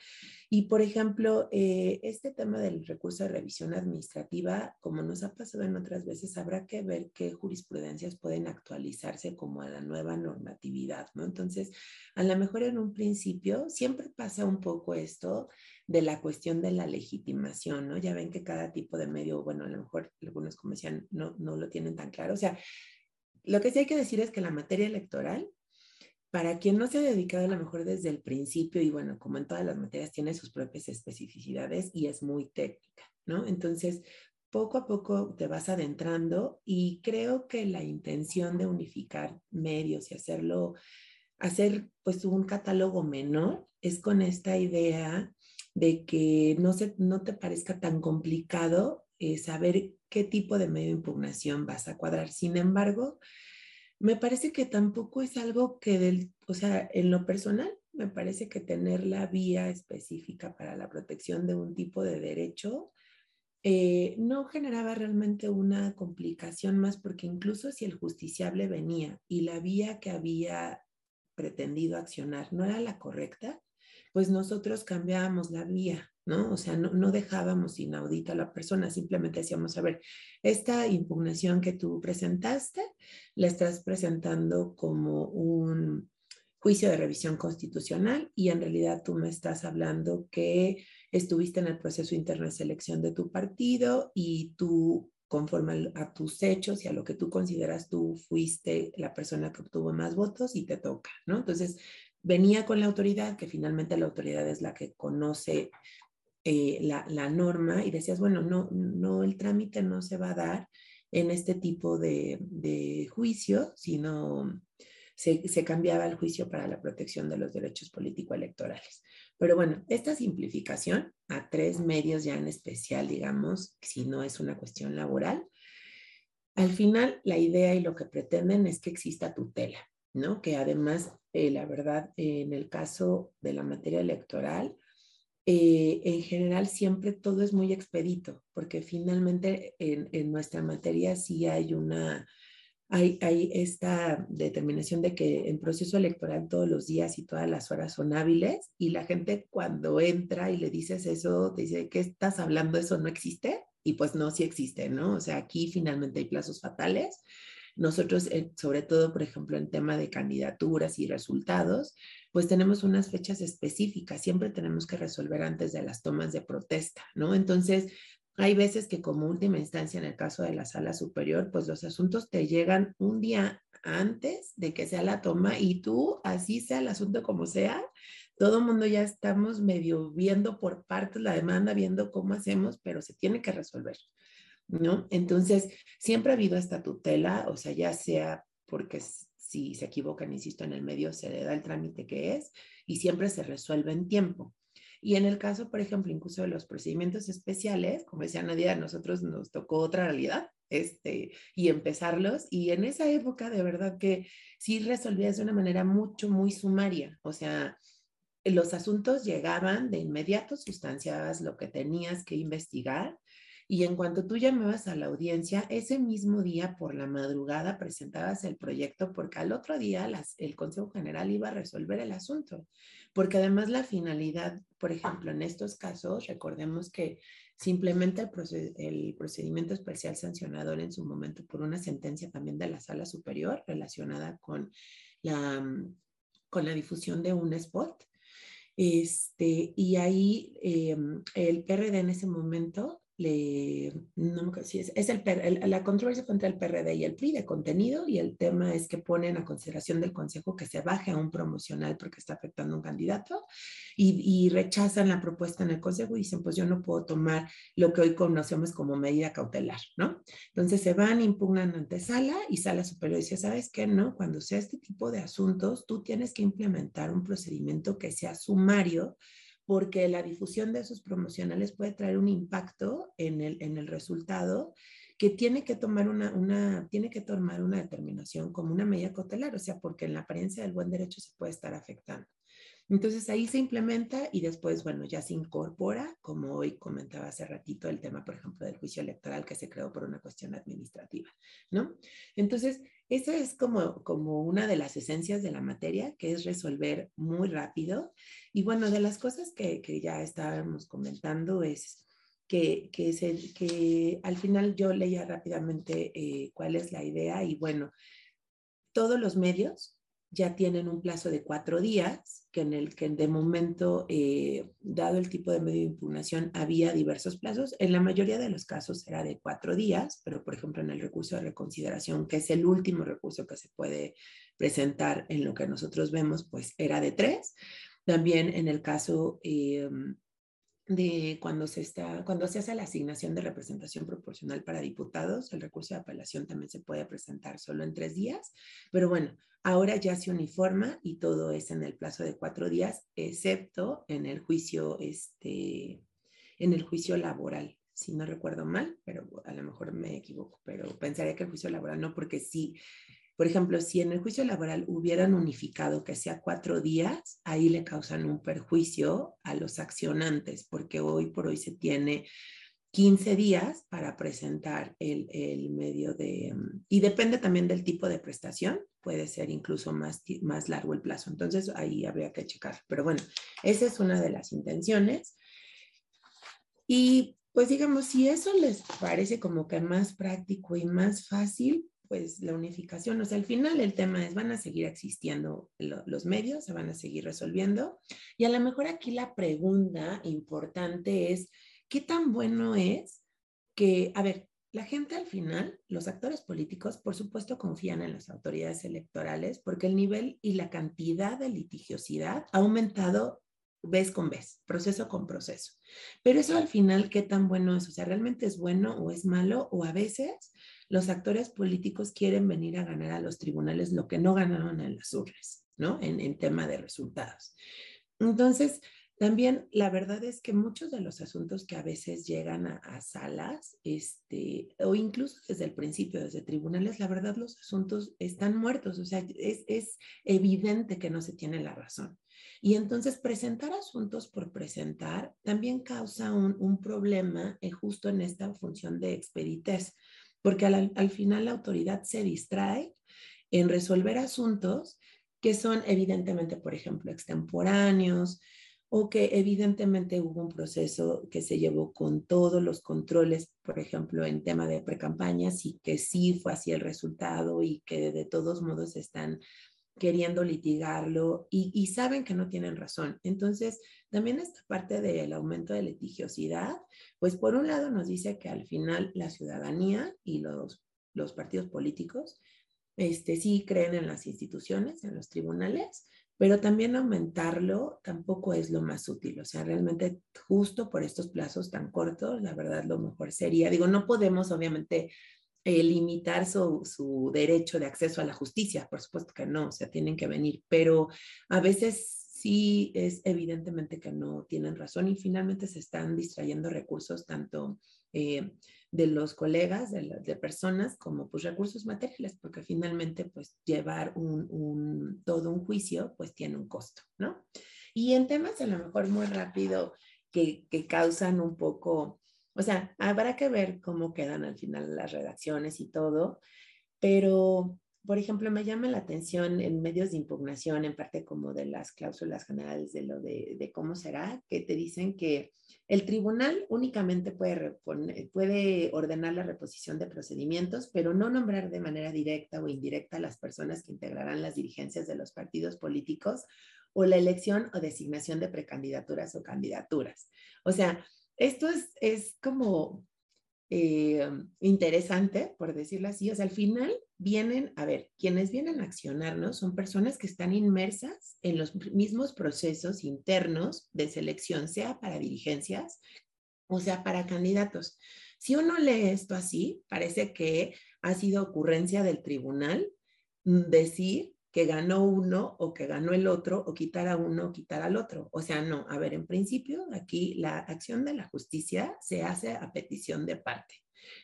y, por ejemplo, eh, este tema del recurso de revisión administrativa, como nos ha pasado en otras veces, habrá que ver qué jurisprudencias pueden actualizarse como a la nueva normatividad, ¿no? Entonces, a lo mejor en un principio siempre pasa un poco esto de la cuestión de la legitimación, ¿no? Ya ven que cada tipo de medio, bueno, a lo mejor algunos como decían, no, no lo tienen tan claro. O sea, lo que sí hay que decir es que la materia electoral para quien no se ha dedicado a lo mejor desde el principio, y bueno, como en todas las materias, tiene sus propias especificidades y es muy técnica, ¿no? Entonces, poco a poco te vas adentrando y creo que la intención de unificar medios y hacerlo, hacer pues un catálogo menor, es con esta idea de que no, se, no te parezca tan complicado eh, saber qué tipo de medio de impugnación vas a cuadrar. Sin embargo, me parece que tampoco es algo que del, o sea, en lo personal, me parece que tener la vía específica para la protección de un tipo de derecho eh, no generaba realmente una complicación más, porque incluso si el justiciable venía y la vía que había pretendido accionar no era la correcta, pues nosotros cambiábamos la vía ¿no? O sea, no, dejábamos inaudita a la persona, simplemente decíamos, a ver, esta impugnación que tú presentaste, la estás presentando como un juicio de revisión constitucional y en realidad tú me estás hablando que estuviste en el proceso interno de selección de tu partido y tú conforme a tus hechos y a lo que tú consideras tú fuiste la persona que obtuvo más votos y te toca, ¿no? Entonces, venía con la autoridad, que finalmente la autoridad es la que conoce eh, la, norma y decías, bueno, no, no, el trámite no se va a dar en este tipo de, juicio, sino se, se, cambiaba el juicio para la protección de los derechos político-electorales. Pero bueno, esta simplificación a tres medios ya en especial, digamos, si no es una cuestión laboral, al final la idea y lo que pretenden es que exista tutela, ¿no? Que además, eh, la verdad, en el caso de la materia electoral, eh, en general siempre todo es muy expedito, porque finalmente en, nuestra materia sí hay una, hay, hay, esta determinación de que en proceso electoral todos los días y todas las horas son hábiles y la gente cuando entra y le dices eso, te dice, ¿qué estás hablando? Eso no existe. Y pues no, sí existe, ¿no? O sea, aquí finalmente hay plazos fatales. Nosotros, eh, sobre todo, por ejemplo, en tema de candidaturas y resultados, pues tenemos unas fechas específicas, siempre tenemos que resolver antes de las tomas de protesta, ¿no? Entonces, hay veces que como última instancia en el caso de la sala superior, pues los asuntos te llegan un día antes de que sea la toma y tú, así sea el asunto como sea, todo el mundo ya estamos medio viendo por partes la demanda, viendo cómo hacemos, pero se tiene que resolver, ¿no? Entonces, siempre ha habido esta tutela, o sea, ya sea porque si se equivocan, insisto, en el medio se le da el trámite que es y siempre se resuelve en tiempo. Y en el caso, por ejemplo, incluso de los procedimientos especiales, como decía Nadia, a nosotros nos tocó otra realidad este, y empezarlos. Y en esa época, de verdad que sí resolvías de una manera mucho, muy sumaria. O sea, los asuntos llegaban de inmediato, sustanciabas lo que tenías que investigar y en cuanto tú llamabas a la audiencia, ese mismo día por la madrugada presentabas el proyecto porque al otro día el Consejo General iba a resolver el asunto. Porque además la finalidad, por ejemplo, en estos casos, recordemos que simplemente el, procedimiento especial sancionador en su momento por una sentencia también de la sala superior relacionada con la, mm, con la difusión de un spot. Este, y ahí em, el PRD en ese momento no me si es, es el, la controversia contra el PRD y el PRI de contenido y el tema es que ponen a consideración del Consejo que se baje a un promocional porque está afectando a un candidato y, y, rechazan la propuesta en el Consejo y dicen, pues yo no puedo tomar lo que hoy conocemos como medida cautelar, ¿no? Entonces se van, impugnan ante sala y sala superior dice, ¿sabes qué? No, cuando sea este tipo de asuntos, tú tienes que implementar un procedimiento que sea sumario porque la difusión de esos promocionales puede traer un impacto en el, en el resultado que tiene que tomar una, una, tiene que tomar una determinación como una medida cautelar, o sea, porque en la apariencia del buen derecho se puede estar afectando. Entonces ahí se implementa y después, bueno, ya se incorpora, como hoy comentaba hace ratito, el tema, por ejemplo, del juicio electoral que se creó por una cuestión administrativa, ¿no? Entonces, esa es como, como una de las esencias de la materia, que es resolver muy rápido. Y bueno, de las cosas que, que ya estábamos comentando es que, que, se, que al final yo leía rápidamente eh, cuál es la idea y bueno, todos los medios ya tienen un plazo de cuatro días, que en el que de momento, eh, dado el tipo de medio de impugnación, había diversos plazos. En la mayoría de los casos era de cuatro días, pero por ejemplo en el recurso de reconsideración, que es el último recurso que se puede presentar en lo que nosotros vemos, pues era de tres. También en el caso eh, de cuando se está, cuando se hace la asignación de representación proporcional para diputados, el recurso de apelación también se puede presentar solo en tres días, pero bueno, ahora ya se uniforma y todo es en el plazo de cuatro días, excepto en el juicio, este, en el juicio laboral, si no recuerdo mal, pero a lo mejor me equivoco, pero pensaría que el juicio laboral no, porque sí, por ejemplo, si en el juicio laboral hubieran unificado que sea cuatro días, ahí le causan un perjuicio a los accionantes, porque hoy por hoy se tiene 15 días para presentar el, el, medio de, y depende también del tipo de prestación, puede ser incluso más, más largo el plazo. Entonces ahí habría que checar. Pero bueno, esa es una de las intenciones. Y pues digamos, si eso les parece como que más práctico y más fácil, pues la unificación, o sea, al final el tema es, van a seguir existiendo los medios, se van a seguir resolviendo. Y a lo mejor aquí la pregunta importante es, ¿qué tan bueno es que, a ver, la gente al final, los actores políticos, por supuesto, confían en las autoridades electorales porque el nivel y la cantidad de litigiosidad ha aumentado vez con vez, proceso con proceso. Pero eso al final, ¿qué tan bueno es? O sea, ¿realmente es bueno o es malo? O a veces los actores políticos quieren venir a ganar a los tribunales lo que no ganaron en las urnas, ¿no? En, en tema de resultados. Entonces, también la verdad es que muchos de los asuntos que a veces llegan a, a, salas, este, o incluso desde el principio, desde tribunales, la verdad los asuntos están muertos, o sea, es, es evidente que no se tiene la razón. Y entonces presentar asuntos por presentar también causa un, un problema eh, justo en esta función de expeditez, porque al, al final la autoridad se distrae en resolver asuntos que son evidentemente, por ejemplo, extemporáneos, o que evidentemente hubo un proceso que se llevó con todos los controles, por ejemplo, en tema de precampañas y que sí fue así el resultado y que de todos modos están queriendo litigarlo y, y, saben que no tienen razón. Entonces, también esta parte del aumento de litigiosidad, pues por un lado nos dice que al final la ciudadanía y los, los partidos políticos este, sí creen en las instituciones, en los tribunales, pero también aumentarlo tampoco es lo más útil. O sea, realmente justo por estos plazos tan cortos, la verdad lo mejor sería, digo, no podemos obviamente eh, limitar su, su, derecho de acceso a la justicia, por supuesto que no, o sea, tienen que venir, pero a veces sí es evidentemente que no tienen razón y finalmente se están distrayendo recursos tanto eh, de los colegas, de, de, personas, como pues recursos materiales, porque finalmente pues llevar un, un, todo un juicio pues tiene un costo, ¿no? Y en temas a lo mejor muy rápido que, que causan un poco o sea, habrá que ver cómo quedan al final las redacciones y todo, pero, por ejemplo, me llama la atención en medios de impugnación, en parte como de las cláusulas generales de lo de, cómo será, que te dicen que el tribunal únicamente puede, puede ordenar la reposición de procedimientos, pero no nombrar de manera directa o indirecta a las personas que integrarán las dirigencias de los partidos políticos o la elección o designación de precandidaturas o candidaturas. O sea, esto es, es como eh, interesante, por decirlo así. O sea, al final vienen, a ver, quienes vienen a accionarnos son personas que están inmersas en los mismos procesos internos de selección, sea para dirigencias o sea para candidatos. Si uno lee esto así, parece que ha sido ocurrencia del tribunal mm, decir que ganó uno o que ganó el otro o quitar a uno o quitar al otro. O sea, no, a ver, en principio aquí la acción de la justicia se hace a petición de parte.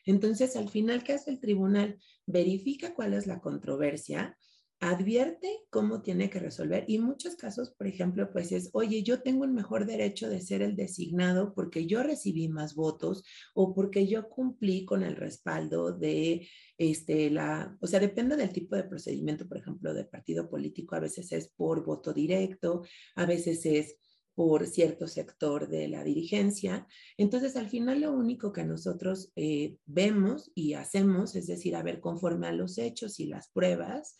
Entonces, al final, ¿qué hace el tribunal? Verifica cuál es la controversia, advierte cómo tiene que resolver y muchos casos, por ejemplo, pues es, oye, yo tengo un mejor derecho de ser el designado porque yo recibí más votos o porque yo cumplí con el respaldo de este, la, o sea, depende del tipo de procedimiento, por ejemplo, del partido político, a veces es por voto directo, a veces es por cierto sector de la dirigencia. Entonces, al final lo único que nosotros eh, vemos y hacemos es decir, a ver, conforme a los hechos y las pruebas,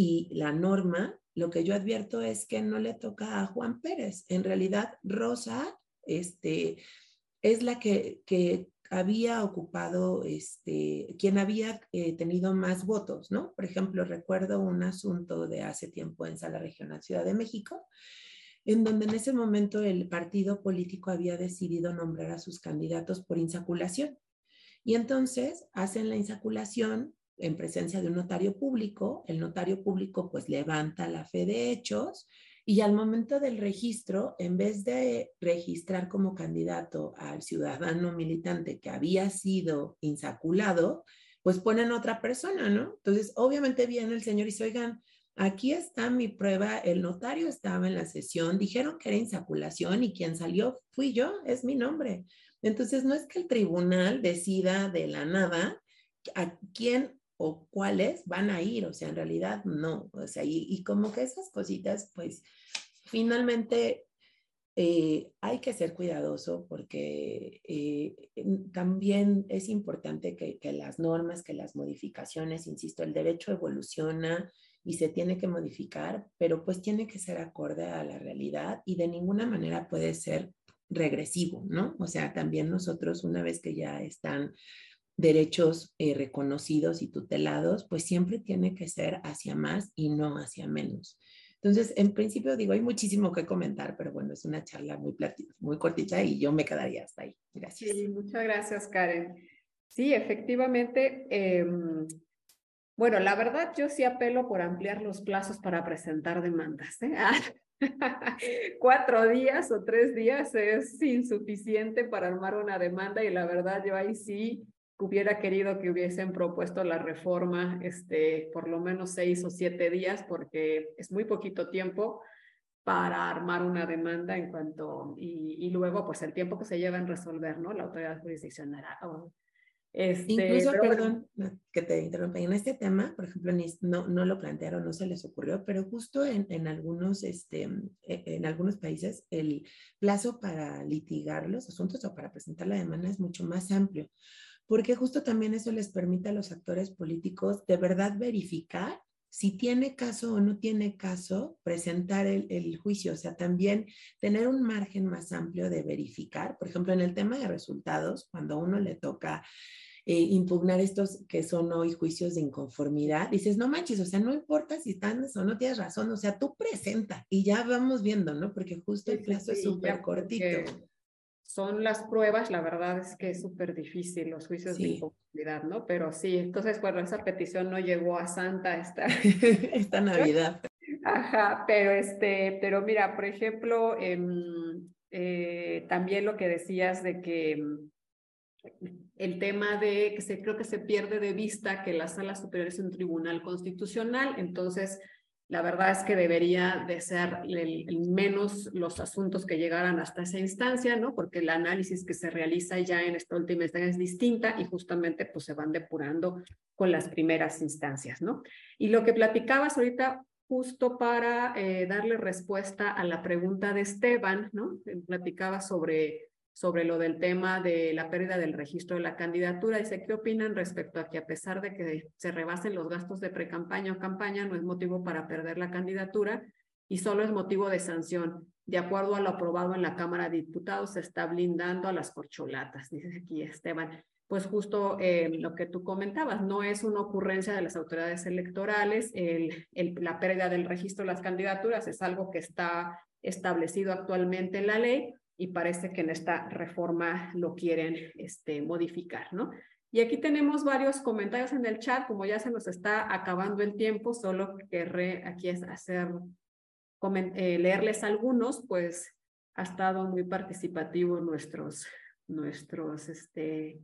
y la norma, lo que yo advierto es que no le toca a Juan Pérez. En realidad, Rosa este, es la que, que había ocupado, este, quien había eh, tenido más votos, ¿no? Por ejemplo, recuerdo un asunto de hace tiempo en Sala Regional Ciudad de México, en donde en ese momento el partido político había decidido nombrar a sus candidatos por insaculación. Y entonces hacen la insaculación en presencia de un notario público, el notario público pues levanta la fe de hechos y al momento del registro, en vez de registrar como candidato al ciudadano militante que había sido insaculado, pues ponen otra persona, ¿no? Entonces, obviamente viene el señor y dice, oigan, aquí está mi prueba, el notario estaba en la sesión, dijeron que era insaculación y quien salió fui yo, es mi nombre. Entonces, no es que el tribunal decida de la nada a quién o cuáles van a ir, o sea, en realidad no, o sea, y, como que esas cositas, pues finalmente eh, hay que ser cuidadoso porque eh, también es importante que, que, las normas, que las modificaciones, insisto, el derecho evoluciona y se tiene que modificar, pero pues tiene que ser acorde a la realidad y de ninguna manera puede ser regresivo, ¿no? O sea, también nosotros una vez que ya están derechos eh, reconocidos y tutelados, pues siempre tiene que ser hacia más y no hacia menos. Entonces, en principio digo, hay muchísimo que comentar, pero bueno, es una charla muy, muy cortita y yo me quedaría hasta ahí. Gracias. Sí, muchas gracias, Karen. Sí, efectivamente. Em, bueno, la verdad, yo sí apelo por ampliar los plazos para presentar demandas. ¿eh? Cuatro días o tres días es insuficiente para armar una demanda y la verdad yo ahí sí hubiera querido que hubiesen propuesto la reforma este, por lo menos seis o siete días, porque es muy poquito tiempo para armar una demanda en cuanto, y, y luego pues el tiempo que se lleva en resolver, ¿no? La autoridad jurisdiccional. Este, Incluso, perdón, que te interrumpa, en este tema, por ejemplo, no, no lo plantearon, no se les ocurrió, pero justo en, en algunos, este, en algunos países el plazo para litigar los asuntos o para presentar la demanda es mucho más amplio porque justo también eso les permite a los actores políticos de verdad verificar si tiene caso o no tiene caso presentar el, juicio, o sea, también tener un margen más amplio de verificar. Por ejemplo, en el tema de resultados, cuando a uno le toca eh, impugnar estos que son hoy juicios de inconformidad, dices, no manches, o sea, no importa si están o no tienes razón, o sea, tú presenta y ya vamos viendo, ¿no? Porque justo el plazo es súper cortito son las pruebas, la verdad es que es súper difícil los juicios de inconformidad, ¿no? Pero sí, entonces, bueno, esa petición no llegó a Santa esta, esta Navidad. Ajá, pero este, pero mira, por ejemplo, em, eh, también lo que decías de que em, el tema de que se, creo que se pierde de vista que la sala superior es un tribunal constitucional, entonces la verdad es que debería de ser menos los asuntos que llegaran hasta esa instancia, ¿no? Porque el análisis que se realiza ya en esta última instancia es distinta y justamente pues se van depurando con las primeras instancias, ¿no? Y lo que platicabas ahorita justo para eh, darle respuesta a la pregunta de Esteban, ¿no? Platicaba sobre sobre lo del tema de la pérdida del registro de la candidatura. Dice, ¿qué opinan respecto a que a pesar de que se rebasen los gastos de precampaña o campaña, no es motivo para perder la candidatura y solo es motivo de sanción? De acuerdo a lo aprobado en la Cámara de Diputados, se está blindando a las corcholatas, dice aquí Esteban. Pues justo eh, lo que tú comentabas, no es una ocurrencia de las autoridades electorales, el, la pérdida del registro de las candidaturas es algo que está establecido actualmente en la ley y parece que en esta reforma lo quieren este, modificar, ¿no? Y aquí tenemos varios comentarios en el chat, como ya se nos está acabando el tiempo, solo querré aquí hacer, eh, leerles algunos, pues ha estado muy participativo nuestros, nuestros este,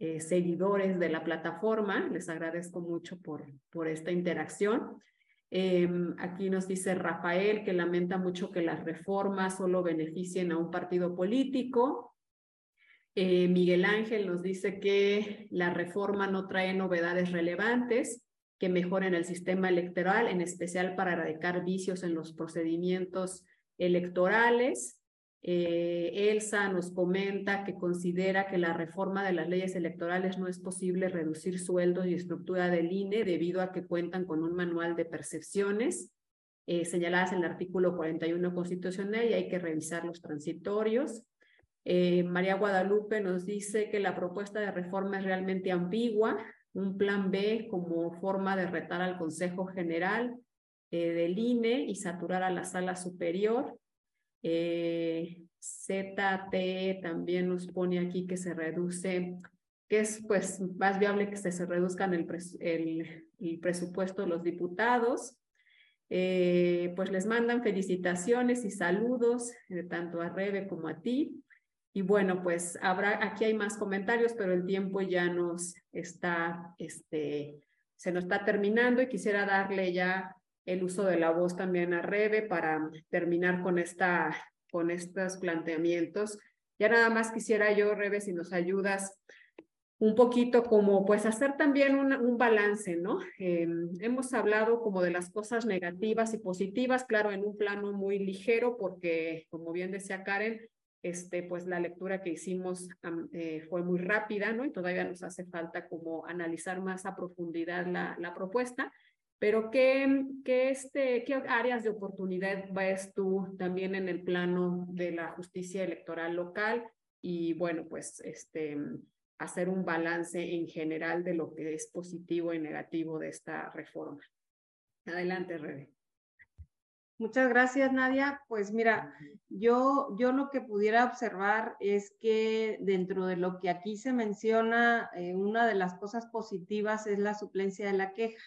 eh, seguidores de la plataforma. Les agradezco mucho por, por esta interacción. Em, aquí nos dice Rafael que lamenta mucho que las reformas solo beneficien a un partido político. Eh, Miguel Ángel nos dice que la reforma no trae novedades relevantes que mejoren el sistema electoral, en especial para erradicar vicios en los procedimientos electorales. Eh, Elsa nos comenta que considera que la reforma de las leyes electorales no es posible reducir sueldos y estructura del INE debido a que cuentan con un manual de percepciones eh, señaladas en el artículo 41 constitucional y hay que revisar los transitorios. Eh, María Guadalupe nos dice que la propuesta de reforma es realmente ambigua, un plan B como forma de retar al Consejo General del INE y saturar a la sala superior. Eh, ZT también nos pone aquí que se reduce, que es pues más viable que se, se reduzcan el, el, presupuesto de los diputados. Eh, pues les mandan felicitaciones y saludos eh, tanto a Rebe como a ti. Y bueno, pues habrá, aquí hay más comentarios, pero el tiempo ya nos está, este, se nos está terminando y quisiera darle ya el uso de la voz también a Rebe para terminar con, esta, con estos planteamientos. Ya nada más quisiera yo, Rebe, si nos ayudas un poquito como pues hacer también un, balance, ¿no? Em, hemos hablado como de las cosas negativas y positivas, claro, en un plano muy ligero, porque como bien decía Karen, este, pues la lectura que hicimos eh, fue muy rápida, ¿no? Y todavía nos hace falta como analizar más a profundidad la, la propuesta. Pero ¿qué, qué, este, ¿qué áreas de oportunidad ves tú también en el plano de la justicia electoral local? Y bueno, pues este, hacer un balance en general de lo que es positivo y negativo de esta reforma. Adelante, Rebe. Muchas gracias, Nadia. Pues mira, yo, yo lo que pudiera observar es que dentro de lo que aquí se menciona, eh, una de las cosas positivas es la suplencia de la queja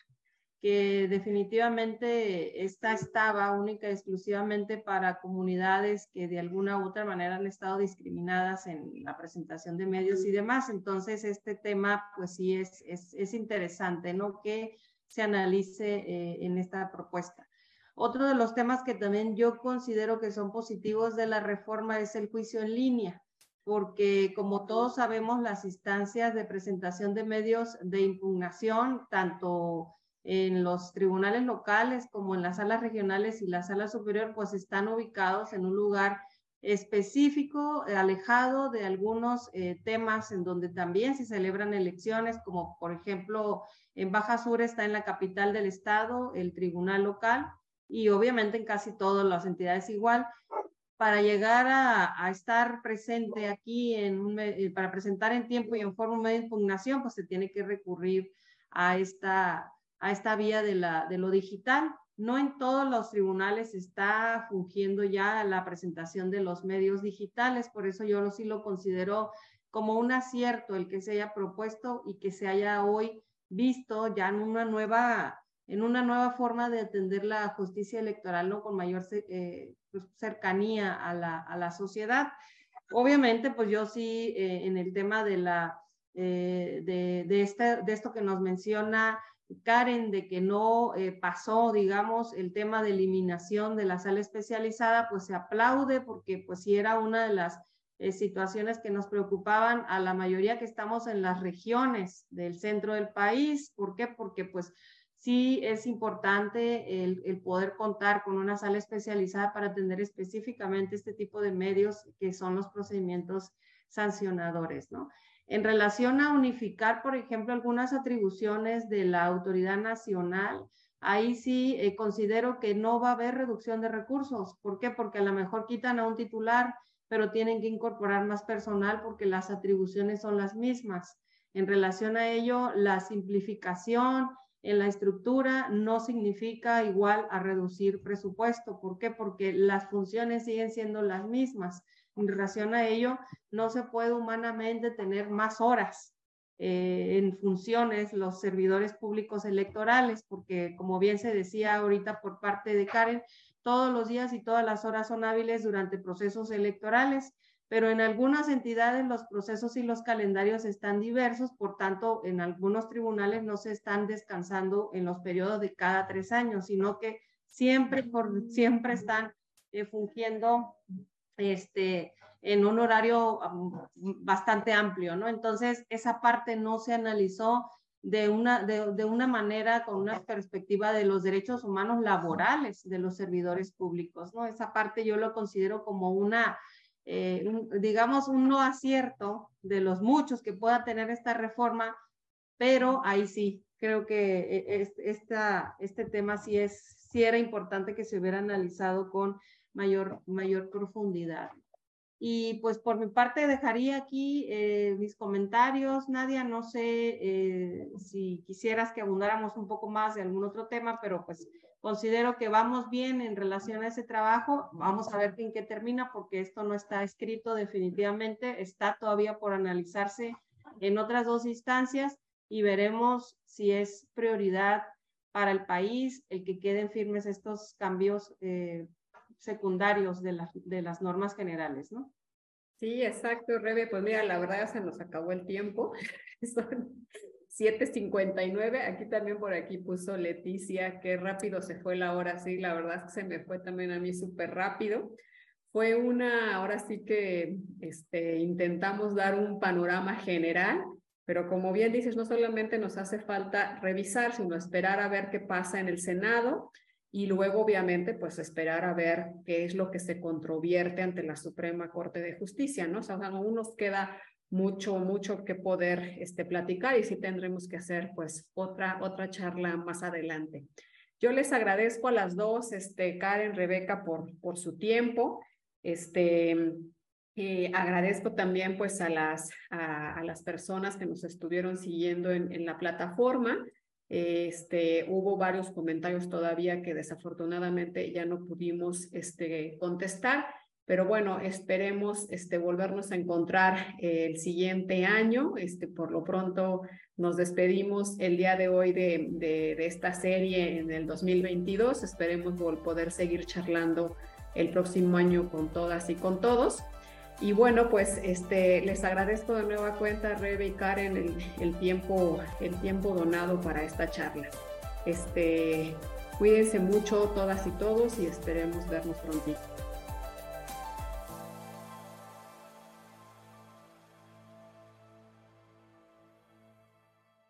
que definitivamente esta estaba única y exclusivamente para comunidades que de alguna u otra manera han estado discriminadas en la presentación de medios y demás. Entonces, este tema, pues sí, es, es, es interesante, ¿no? Que se analice eh, en esta propuesta. Otro de los temas que también yo considero que son positivos de la reforma es el juicio en línea porque como todos sabemos, las instancias de presentación de medios de impugnación, tanto en los tribunales locales como en las salas regionales y la sala superior, pues están ubicados en un lugar específico, eh, alejado de algunos eh, temas en donde también se celebran elecciones, como por ejemplo en Baja Sur está en la capital del estado, el tribunal local, y obviamente en casi todas las entidades igual. Para llegar a, estar presente aquí, en eh, para presentar en tiempo y en forma un de impugnación, pues se tiene que recurrir a esta a esta vía de, la, de lo digital. No en todos los tribunales está fungiendo ya la presentación de los medios digitales, por eso yo sí lo considero como un acierto el que se haya propuesto y que se haya hoy visto ya en una nueva, en una nueva forma de atender la justicia electoral, ¿no? Con mayor eh, pues, cercanía a la, a la, sociedad. Obviamente, pues yo sí, eh, en el tema de la, eh, de, de esto que nos menciona Karen, de que no eh, pasó, digamos, el tema de eliminación de la sala especializada, pues se aplaude porque pues sí era una de las eh, situaciones que nos preocupaban a la mayoría que estamos en las regiones del centro del país. ¿Por qué? Porque pues sí es importante el, el poder contar con una sala especializada para atender específicamente este tipo de medios que son los procedimientos sancionadores, ¿no? En relación a unificar, por ejemplo, algunas atribuciones de la autoridad nacional, ahí sí eh, considero que no va a haber reducción de recursos. ¿Por qué? Porque a lo mejor quitan a un titular, pero tienen que incorporar más personal porque las atribuciones son las mismas. En relación a ello, la simplificación en la estructura no significa igual a reducir presupuesto. ¿Por qué? Porque las funciones siguen siendo las mismas en relación a ello, no se puede humanamente tener más horas eh, en funciones los servidores públicos electorales, porque como bien se decía ahorita por parte de Karen, todos los días y todas las horas son hábiles durante procesos electorales, pero en algunas entidades los procesos y los calendarios están diversos, por tanto, en algunos tribunales no se están descansando en los periodos de cada tres años, sino que siempre, por, siempre están eh, fungiendo este, en un horario bastante amplio, ¿no? Entonces, esa parte no se analizó de una, de, una manera con una perspectiva de los derechos humanos laborales de los servidores públicos, ¿no? Esa parte yo lo considero como una, eh, digamos, un no acierto de los muchos que pueda tener esta reforma, pero ahí sí, creo que e, esta, este tema sí, es, sí era importante que se hubiera analizado con mayor, mayor profundidad. Y pues por mi parte dejaría aquí eh, mis comentarios. Nadia, no sé eh, si quisieras que abundáramos un poco más de algún otro tema, pero pues considero que vamos bien en relación a ese trabajo. Vamos a ver en qué termina porque esto no está escrito definitivamente, está todavía por analizarse en otras dos instancias y veremos si es prioridad para el país el que queden firmes estos cambios eh, secundarios de, de las normas generales, ¿no? Sí, exacto, Rebe. Pues mira, la verdad se nos acabó el tiempo. Son 7.59. Aquí también por aquí puso Leticia, qué rápido se fue la hora. Sí, la verdad es que se me fue también a mí súper rápido. Fue una, ahora sí que este, intentamos dar un panorama general, pero como bien dices, no solamente nos hace falta revisar, sino esperar a ver qué pasa en el Senado y luego obviamente pues esperar a ver qué es lo que se controvierte ante la Suprema Corte de Justicia, ¿no? O sea, aún nos queda mucho, mucho que poder este, platicar y sí tendremos que hacer pues otra, otra charla más adelante. Yo les agradezco a las dos, este, Karen, Rebeca, por, por su tiempo. Este, eh, agradezco también pues a las, a, las personas que nos estuvieron siguiendo en, en la plataforma. Este, hubo varios comentarios todavía que desafortunadamente ya no pudimos este, contestar, pero bueno, esperemos este, volvernos a encontrar el siguiente año. Este, por lo pronto nos despedimos el día de hoy de, de, de esta serie en el 2022. Esperemos poder seguir charlando el próximo año con todas y con todos. Y bueno, pues este, les agradezco de nueva cuenta, Rebe y Karen, el, el, tiempo, el tiempo donado para esta charla. Este, cuídense mucho todas y todos y esperemos vernos pronto.